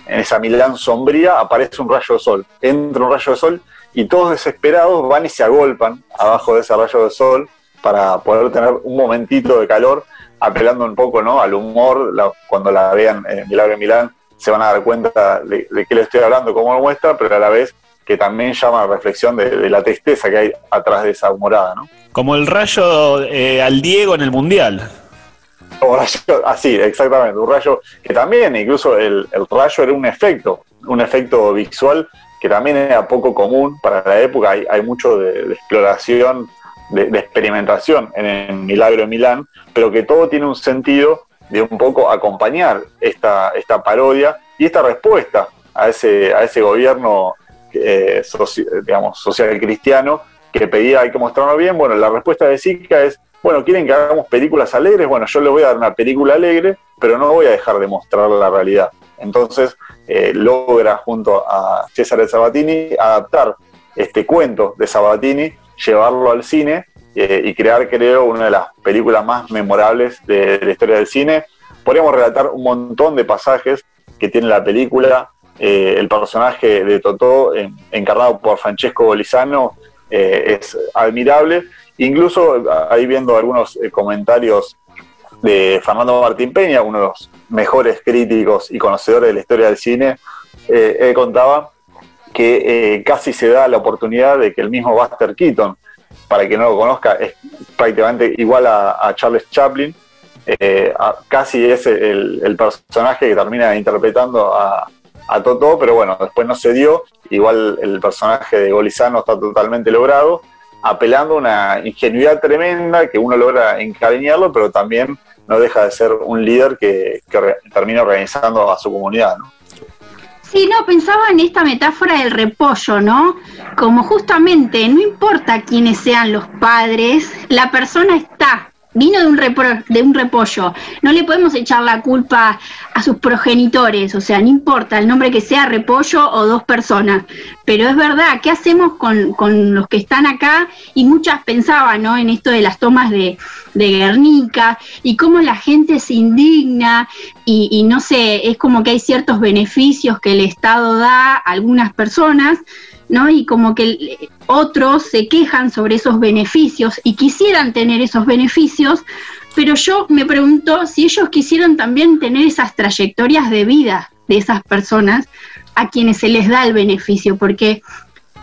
en esa Milán sombría aparece un rayo de sol. Entra un rayo de sol y todos desesperados van y se agolpan abajo de ese rayo de sol para poder tener un momentito de calor, apelando un poco ¿no? al humor. cuando la vean en Milagro en Milán, se van a dar cuenta de, de qué le estoy hablando, cómo lo muestra, pero a la vez que también llama a reflexión de, la tristeza que hay atrás de esa morada, ¿no? Como el rayo eh, al Diego en el Mundial. Como rayo, así, exactamente, un rayo que también, incluso el, rayo era un efecto, un efecto visual que también era poco común para la época, hay, hay mucho de, exploración, de, experimentación en el Milagro de Milán, pero que todo tiene un sentido de un poco acompañar esta, esta parodia y esta respuesta a ese, a ese gobierno eh, digamos, social cristiano que pedía hay que mostrarlo bien. Bueno, la respuesta de Zika es, bueno, ¿quieren que hagamos películas alegres? Bueno, yo les voy a dar una película alegre, pero no voy a dejar de mostrar la realidad. Entonces eh, logra junto a César Sabatini adaptar este cuento de Sabatini, llevarlo al cine eh, y crear, creo, una de las películas más memorables de, de la historia del cine. Podríamos relatar un montón de pasajes que tiene la película, eh, el personaje de Totó, encarnado por Francesco Bolizano, eh, es admirable. Incluso ahí viendo algunos eh, comentarios de Fernando Martín Peña, uno de los mejores críticos y conocedores de la historia del cine, contaba que casi se da la oportunidad de que el mismo Buster Keaton, para quien no lo conozca, es prácticamente igual a, Charles Chaplin, casi es el, el, personaje que termina interpretando a, a Totó, pero bueno, después no se dio. Igual el personaje de Golizano está totalmente logrado, apelando a una ingenuidad tremenda que uno logra encariñarlo, pero también no deja de ser un líder que, termina organizando a su comunidad, ¿no? Sí, no, pensaba en esta metáfora del repollo, ¿no? Como justamente no importa quiénes sean los padres, la persona está vino de un, de un repollo. No le podemos echar la culpa a sus progenitores, o sea, no importa el nombre que sea, repollo o dos personas. Pero es verdad, ¿qué hacemos con, los que están acá? Y muchas pensaban ¿no? en esto de las tomas de, de Guernica y cómo la gente se indigna y, y no sé, es como que hay ciertos beneficios que el Estado da a algunas personas ¿no? Y como que otros se quejan sobre esos beneficios y quisieran tener esos beneficios, pero yo me pregunto si ellos quisieran también tener esas trayectorias de vida de esas personas a quienes se les da el beneficio, porque,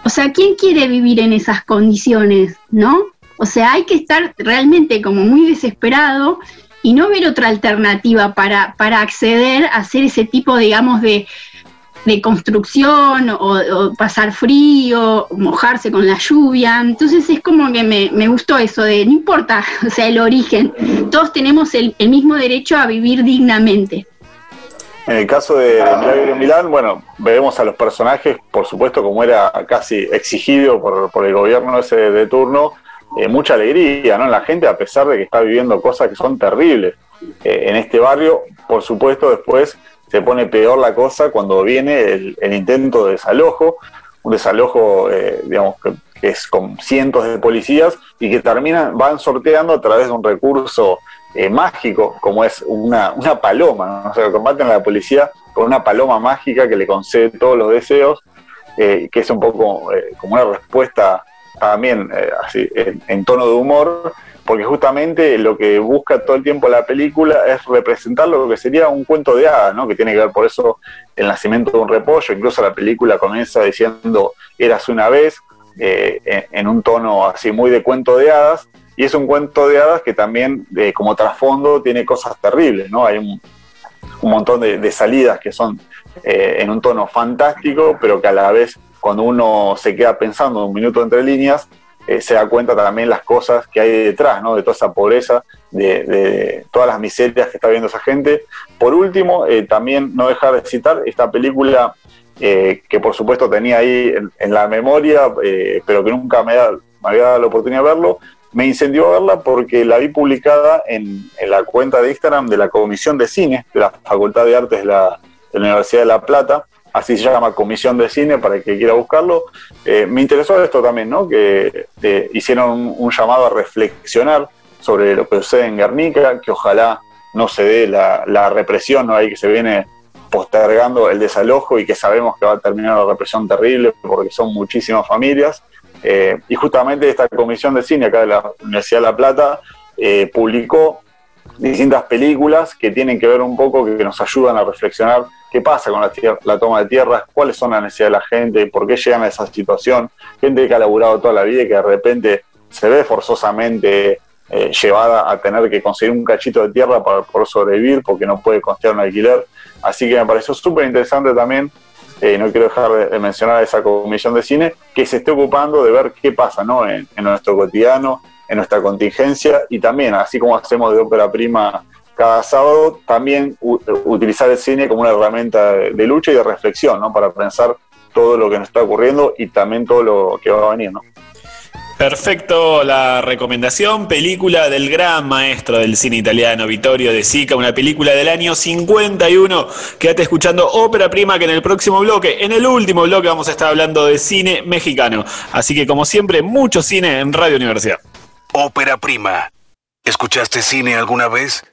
o sea, ¿quién quiere vivir en esas condiciones, no? O sea, hay que estar realmente como muy desesperado y no ver otra alternativa para, para acceder a hacer ese tipo, digamos, de, de construcción o, pasar frío, mojarse con la lluvia. Entonces es como que me, me, gustó eso de, no importa, o sea, el origen, todos tenemos el, mismo derecho a vivir dignamente. En el caso de Milagro Milán, bueno, vemos a los personajes, por supuesto, como era casi exigido por, por el gobierno ese de turno, eh, mucha alegría, ¿no? La gente, a pesar de que está viviendo cosas que son terribles eh, en este barrio, por supuesto, después se pone peor la cosa cuando viene el, intento de desalojo, un desalojo, eh, que, es con cientos de policías y que terminan, van sorteando a través de un recurso eh, mágico, como es una, una paloma, ¿no? o combaten a la policía con una paloma mágica que le concede todos los deseos, eh, que es un poco eh, como una respuesta también así, en, tono de humor, porque justamente lo que busca todo el tiempo la película es representar lo que sería un cuento de hadas, ¿no? que tiene que ver por eso el nacimiento de un repollo, incluso la película comienza diciendo eras una vez, en un tono así muy de cuento de hadas, y es un cuento de hadas que también, eh, como trasfondo, tiene cosas terribles, ¿no? Hay un, montón de, salidas que son eh, en un tono fantástico, pero que a la vez, cuando uno se queda pensando un minuto entre líneas, eh, se da cuenta también las cosas que hay detrás, ¿no? De toda esa pobreza, de, todas las miserias que está viendo esa gente. Por último, también no dejar de citar esta película que por supuesto tenía ahí en, la memoria, pero que nunca me, había dado la oportunidad de verlo, me incendió a verla porque la vi publicada en, la cuenta de Instagram de la Comisión de Cine de la Facultad de Artes de la, Universidad de La Plata, así se llama Comisión de Cine para el que quiera buscarlo. Eh, me interesó esto también, ¿no? que eh, hicieron un, llamado a reflexionar sobre lo que sucede en Guernica, que ojalá no se dé la, represión, ¿no? ahí que se viene postergando el desalojo y que sabemos que va a terminar la represión terrible porque son muchísimas familias. Eh, y justamente esta comisión de cine acá de la Universidad de La Plata publicó distintas películas que tienen que ver un poco, que nos ayudan a reflexionar qué pasa con la, toma de tierras, cuáles son las necesidades de la gente, por qué llegan a esa situación, gente que ha laburado toda la vida y que de repente se ve forzosamente eh, llevada a tener que conseguir un cachito de tierra para poder sobrevivir porque no puede costear un alquiler. Así que me pareció súper interesante también eh, no quiero dejar de, mencionar a esa comisión de cine, que se esté ocupando de ver qué pasa ¿no? en, nuestro cotidiano, en nuestra contingencia y también, así como hacemos de ópera prima cada sábado, también utilizar el cine como una herramienta de, lucha y de reflexión, ¿no? para pensar todo lo que nos está ocurriendo y también todo lo que va a venir. ¿no? Perfecto la recomendación, película del gran maestro del cine italiano, Vittorio De Sica, una película del año 51. Quédate escuchando Ópera Prima, que en el próximo bloque, en el último bloque, vamos a estar hablando de cine mexicano. Así que, como siempre, mucho cine en Radio Universidad. Ópera Prima. ¿Escuchaste cine alguna vez?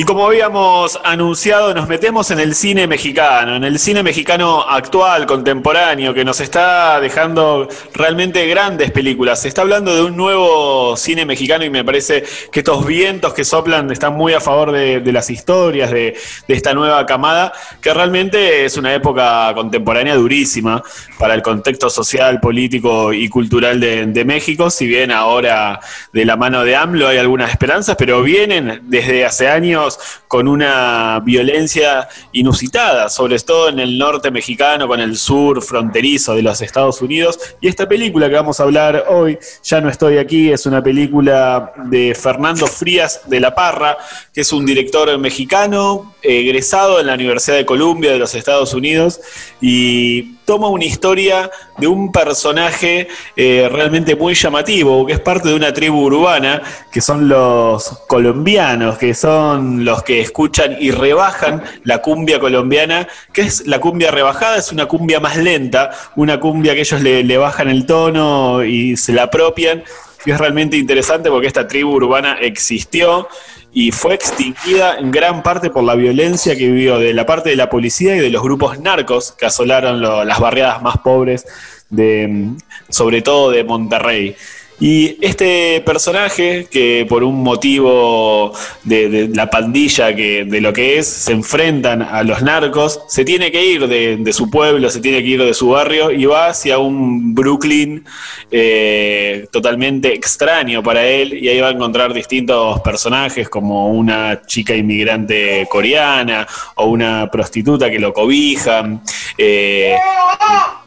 Y como habíamos anunciado, nos metemos en el cine mexicano, en el cine mexicano actual, contemporáneo, que nos está dejando realmente grandes películas. Se está hablando de un nuevo cine mexicano y me parece que estos vientos que soplan están muy a favor de, las historias de, esta nueva camada, que realmente es una época contemporánea durísima para el contexto social, político y cultural de, México. Si bien ahora de la mano de AMLO hay algunas esperanzas, pero vienen desde hace años con una violencia inusitada, sobre todo en el norte mexicano, con el sur fronterizo de los Estados Unidos. Y esta película que vamos a hablar hoy, Ya no estoy aquí, es una película de Fernando Frías de la Parra, que es un director mexicano, egresado en la Universidad de Columbia de los Estados Unidos, y toma una historia de un personaje eh, realmente muy llamativo, que es parte de una tribu urbana, que son los colombianos, que son los que escuchan y rebajan la cumbia colombiana, que es la cumbia rebajada, es una cumbia más lenta, una cumbia que ellos le, le bajan el tono y se la apropian. Y es realmente interesante porque esta tribu urbana existió y fue extinguida en gran parte por la violencia que vivió de la parte de la policía y de los grupos narcos que asolaron las barriadas más pobres de sobre todo de Monterrey. Y este personaje, que por un motivo de, la pandilla que, de lo que es, se enfrentan a los narcos, se tiene que ir de, su pueblo, se tiene que ir de su barrio y va hacia un Brooklyn eh, totalmente extraño para él. Y ahí va a encontrar distintos personajes, como una chica inmigrante coreana o una prostituta que lo cobijan. Eh,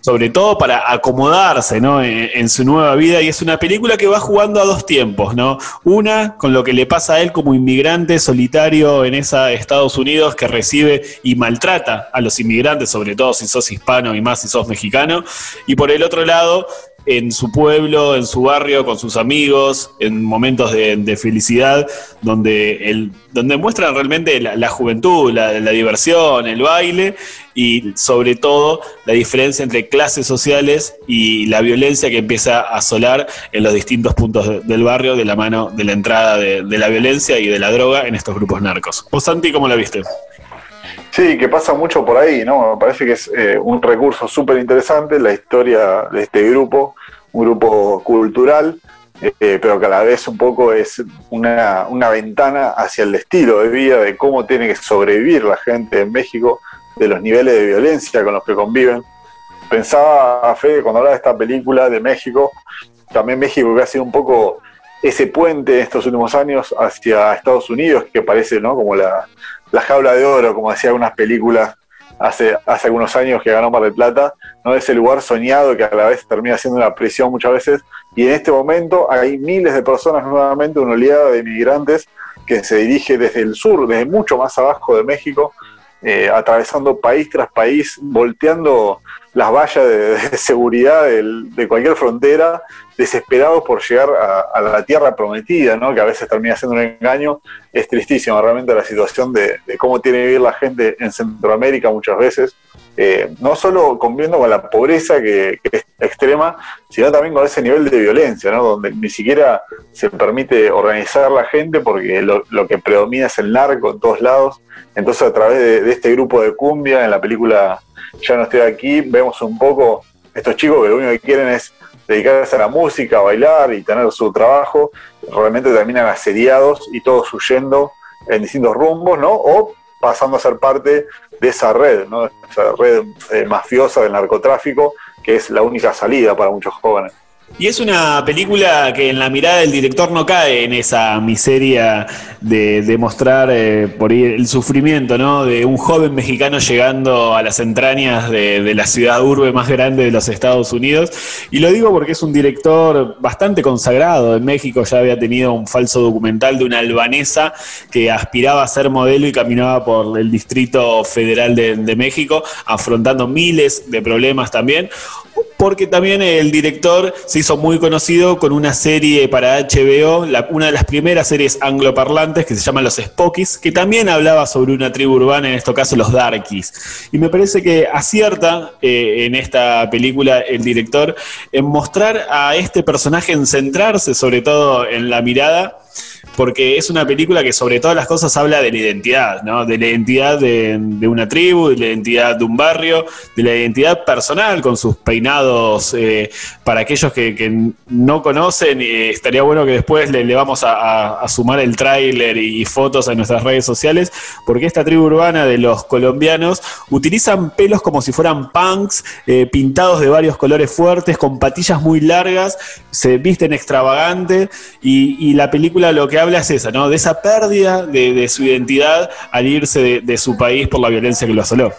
sobre todo para acomodarse ¿no? en, su nueva vida. Y es una película que va jugando a dos tiempos, ¿no? Una, con lo que le pasa a él como inmigrante solitario en esa Estados Unidos que recibe y maltrata a los inmigrantes, sobre todo si sos hispano y más si sos mexicano. Y por el otro lado, en su pueblo, en su barrio, con sus amigos, en momentos de, felicidad, donde, el, donde muestran realmente la, juventud, la, diversión, el baile y sobre todo la diferencia entre clases sociales y la violencia que empieza a asolar en los distintos puntos del barrio de la mano de la entrada de, la violencia y de la droga en estos grupos narcos. ¿Vos, Santi, cómo la viste? Sí, que pasa mucho por ahí, ¿no? Me parece que es eh, un recurso súper interesante la historia de este grupo, un grupo cultural, eh, pero que a la vez un poco es una, ventana hacia el estilo de vida, de cómo tiene que sobrevivir la gente en México, de los niveles de violencia con los que conviven. Pensaba a Fede cuando hablaba de esta película de México, también México que ha sido un poco ese puente en estos últimos años hacia Estados Unidos, que parece ¿no? como la, la jaula de oro, como decía algunas películas hace, hace algunos años que ganó Mar del Plata, no es el lugar soñado que a la vez termina siendo una prisión muchas veces. Y en este momento hay miles de personas nuevamente, una oleada de inmigrantes que se dirige desde el sur, desde mucho más abajo de México, eh, atravesando país tras país, volteando las vallas de, seguridad de cualquier frontera, desesperados por llegar a, la tierra prometida, ¿no? que a veces termina siendo un engaño. Es tristísima realmente la situación de, cómo tiene que vivir la gente en Centroamérica muchas veces, eh, no solo conviviendo con la pobreza que, es extrema, sino también con ese nivel de violencia, ¿no? donde ni siquiera se permite organizar la gente porque lo, que predomina es el narco en todos lados. Entonces a través de, de este grupo de cumbia en la película Ya no estoy aquí, vemos un poco estos chicos que lo único que quieren es dedicarse a la música, a bailar y tener su trabajo, realmente terminan asediados y todos huyendo en distintos rumbos, ¿no? O pasando a ser parte de esa red, ¿no? Esa red eh, mafiosa del narcotráfico, que es la única salida para muchos jóvenes. Y es una película que en la mirada del director no cae en esa miseria de, mostrar eh, por el sufrimiento ¿no? de un joven mexicano llegando a las entrañas de, la ciudad urbe más grande de los Estados Unidos. Y lo digo porque es un director bastante consagrado en México, ya había tenido un falso documental de una albanesa que aspiraba a ser modelo y caminaba por el Distrito Federal de, de México, afrontando miles de problemas también porque también el director se hizo muy conocido con una serie para HBO, una de las primeras series angloparlantes que se llama Los Spookies, que también hablaba sobre una tribu urbana, en este caso los Darkies. Y me parece que acierta eh, en esta película el director en mostrar a este personaje, en centrarse sobre todo en la mirada porque es una película que sobre todas las cosas habla de la identidad, ¿no? De la identidad de, una tribu, de la identidad de un barrio, de la identidad personal con sus peinados. Eh, para aquellos que, no conocen, eh, estaría bueno que después le, vamos a, sumar el tráiler y, fotos a nuestras redes sociales, porque esta tribu urbana de los colombianos utilizan pelos como si fueran punks, eh, pintados de varios colores fuertes, con patillas muy largas, se visten extravagante y, y la película lo que habla es esa, ¿no? De esa pérdida de, su identidad al irse de, su país por la violencia que lo asoló.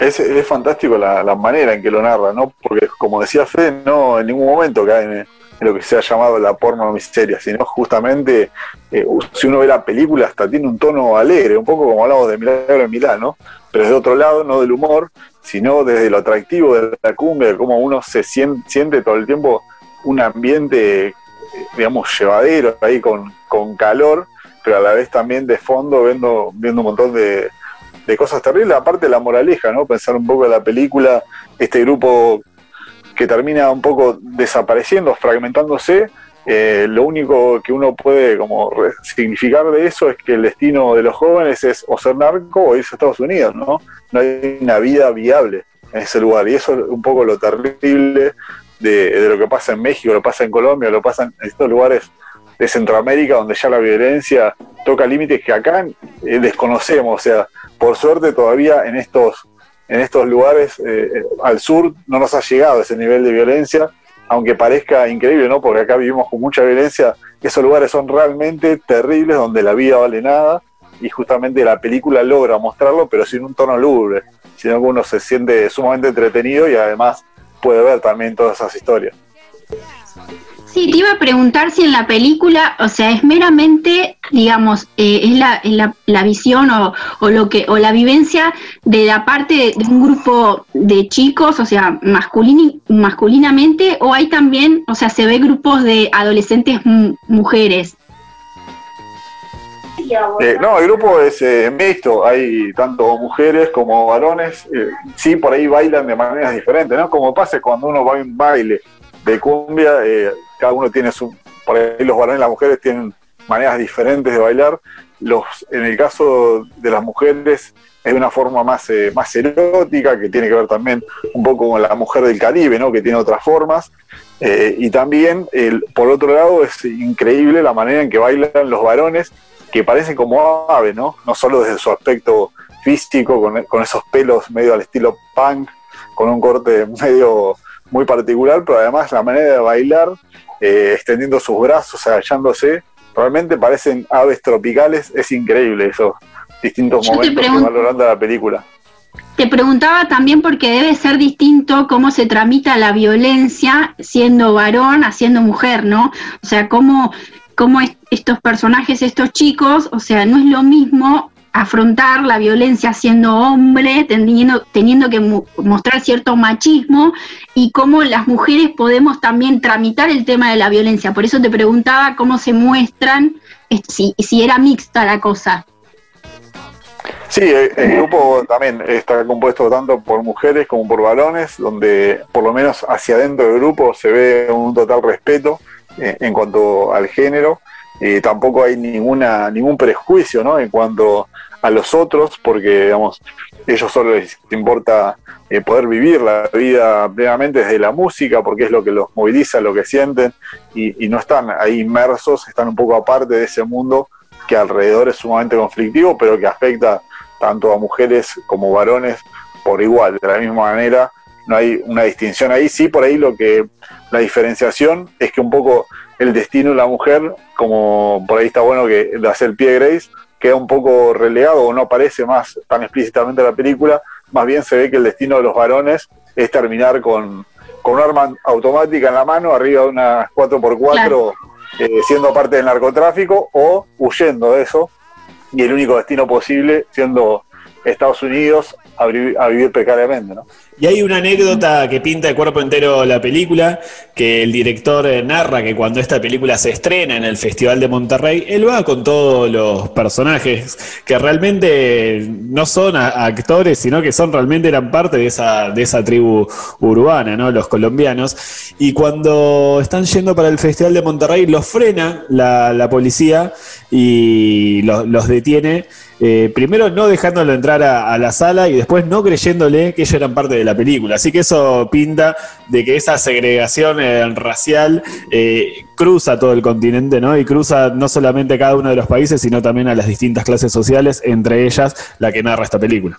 Es, fantástico la, manera en que lo narra, ¿no? Porque, como decía Fede, no en ningún momento cae en, lo que se ha llamado la porno miseria, sino justamente, eh, si uno ve la película, hasta tiene un tono alegre, un poco como hablamos de Milagro en Milán, ¿no? Pero desde otro lado, no del humor, sino desde lo atractivo de la cumbia, de cómo uno se siente, siente todo el tiempo un ambiente digamos, llevadero, ahí con, calor, pero a la vez también de fondo viendo, viendo un montón de, cosas terribles, aparte de la moraleja, ¿no? Pensar un poco en la película, este grupo que termina un poco desapareciendo, fragmentándose, eh, lo único que uno puede como significar de eso es que el destino de los jóvenes es o ser narco o irse a Estados Unidos, ¿no? No hay una vida viable en ese lugar. Y eso es un poco lo terrible de, lo que pasa en México, lo pasa en Colombia, lo pasa en estos lugares de Centroamérica donde ya la violencia toca límites que acá eh, desconocemos. O sea, por suerte todavía en estos, en estos lugares eh, al sur no nos ha llegado ese nivel de violencia, aunque parezca increíble, ¿no? Porque acá vivimos con mucha violencia. Esos lugares son realmente terribles donde la vida vale nada y justamente la película logra mostrarlo, pero sin un tono lúgubre, sino que uno se siente sumamente entretenido y además puede ver también todas esas historias. Sí, te iba a preguntar si en la película, o sea, es meramente, digamos, eh, es, la, es la, la visión o, o, lo que o la vivencia de la parte de, de un grupo de chicos, o sea, masculini, masculinamente, o hay también, o sea, se ve grupos de adolescentes mujeres. Eh, no, el grupo es eh, mixto, hay tanto mujeres como varones, eh, sí, por ahí bailan de maneras diferentes, ¿no? Como pasa cuando uno va a un baile de cumbia, eh, cada uno tiene su, por ahí los varones y las mujeres tienen maneras diferentes de bailar, los, en el caso de las mujeres es una forma más, eh, más erótica, que tiene que ver también un poco con la mujer del Caribe, ¿no? que tiene otras formas. Eh, y también, el, por otro lado, es increíble la manera en que bailan los varones, que parecen como aves, ¿no? No solo desde su aspecto físico, con, con esos pelos medio al estilo punk, con un corte medio muy particular, pero además la manera de bailar, eh, extendiendo sus brazos, agachándose, realmente parecen aves tropicales, es increíble esos distintos Yo momentos que valorando la película. Te preguntaba también porque debe ser distinto cómo se tramita la violencia siendo varón, haciendo mujer, ¿no? O sea, cómo, cómo es- estos personajes, estos chicos, o sea, no es lo mismo afrontar la violencia siendo hombre, teniendo, teniendo que mu- mostrar cierto machismo y cómo las mujeres podemos también tramitar el tema de la violencia. Por eso te preguntaba cómo se muestran, eh, si, si era mixta la cosa. Sí, el, el grupo también está compuesto tanto por mujeres como por varones, donde por lo menos hacia adentro del grupo se ve un total respeto eh, en cuanto al género. Eh, tampoco hay ninguna ningún prejuicio ¿no? en cuanto a los otros, porque digamos, ellos solo les importa eh, poder vivir la vida plenamente desde la música, porque es lo que los moviliza, lo que sienten, y, y no están ahí inmersos, están un poco aparte de ese mundo que alrededor es sumamente conflictivo, pero que afecta tanto a mujeres como varones por igual, de la misma manera, no hay una distinción ahí, sí, por ahí lo que la diferenciación es que un poco el destino de la mujer, como por ahí está bueno que le hace el pie Grace, queda un poco relegado o no aparece más tan explícitamente en la película, más bien se ve que el destino de los varones es terminar con, con un arma automática en la mano, arriba de una 4x4, Claro. eh, siendo parte del narcotráfico o huyendo de eso, y el único destino posible siendo Estados Unidos a, vivir- a vivir precariamente, ¿no? Y hay una anécdota que pinta de cuerpo entero la película, que el director eh, narra que cuando esta película se estrena en el Festival de Monterrey, él va con todos los personajes que realmente no son actores, sino que son realmente eran parte de esa, de esa tribu urbana, ¿no? Los colombianos. Y cuando están yendo para el Festival de Monterrey, los frena la, policía y los, detiene. eh, primero no dejándolo entrar a, a la sala y después no creyéndole que ellos eran parte de la película. Así que eso pinta de que esa segregación eh, racial eh, cruza todo el continente, ¿no? Y cruza no solamente cada uno de los países, sino también a las distintas clases sociales, entre ellas la que narra esta película.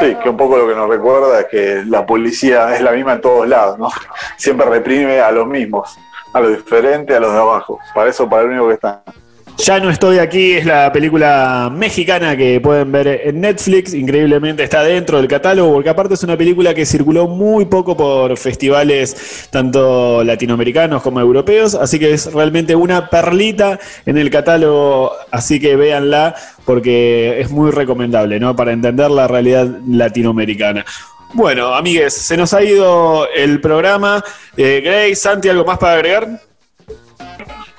Sí, que un poco lo que nos recuerda es que la policía es la misma en todos lados, ¿no? Siempre reprime a los mismos, a los diferentes, a los de abajo. Para eso, para el único que están. Ya no estoy aquí es la película mexicana que pueden ver en Netflix. Increíblemente está dentro del catálogo, porque aparte es una película que circuló muy poco por festivales tanto latinoamericanos como europeos. Así que es realmente una perlita en el catálogo. Así que véanla porque es muy recomendable, ¿no? Para entender la realidad latinoamericana. Bueno, amigues, se nos ha ido el programa. Eh, Grace, Santi, ¿algo más para agregar?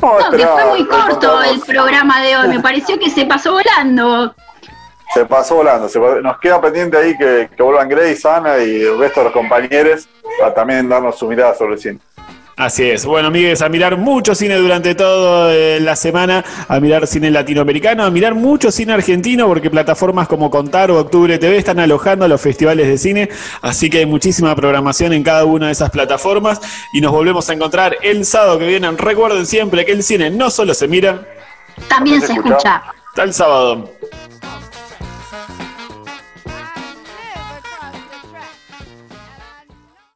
No, que fue muy corto el programa de hoy, me pareció que se pasó volando. Se pasó volando. se pasó- Nos queda pendiente ahí que, que vuelvan Grace, Ana y el resto de los compañeros a también darnos su mirada sobre el cine. Así es. Bueno, amigues, a mirar mucho cine durante toda la semana, a mirar cine latinoamericano, a mirar mucho cine argentino, porque plataformas como Contar o Octubre TV están alojando a los festivales de cine, así que hay muchísima programación en cada una de esas plataformas y nos volvemos a encontrar el sábado que viene. Recuerden siempre que el cine no solo se mira, También Se escucha. hasta el sábado.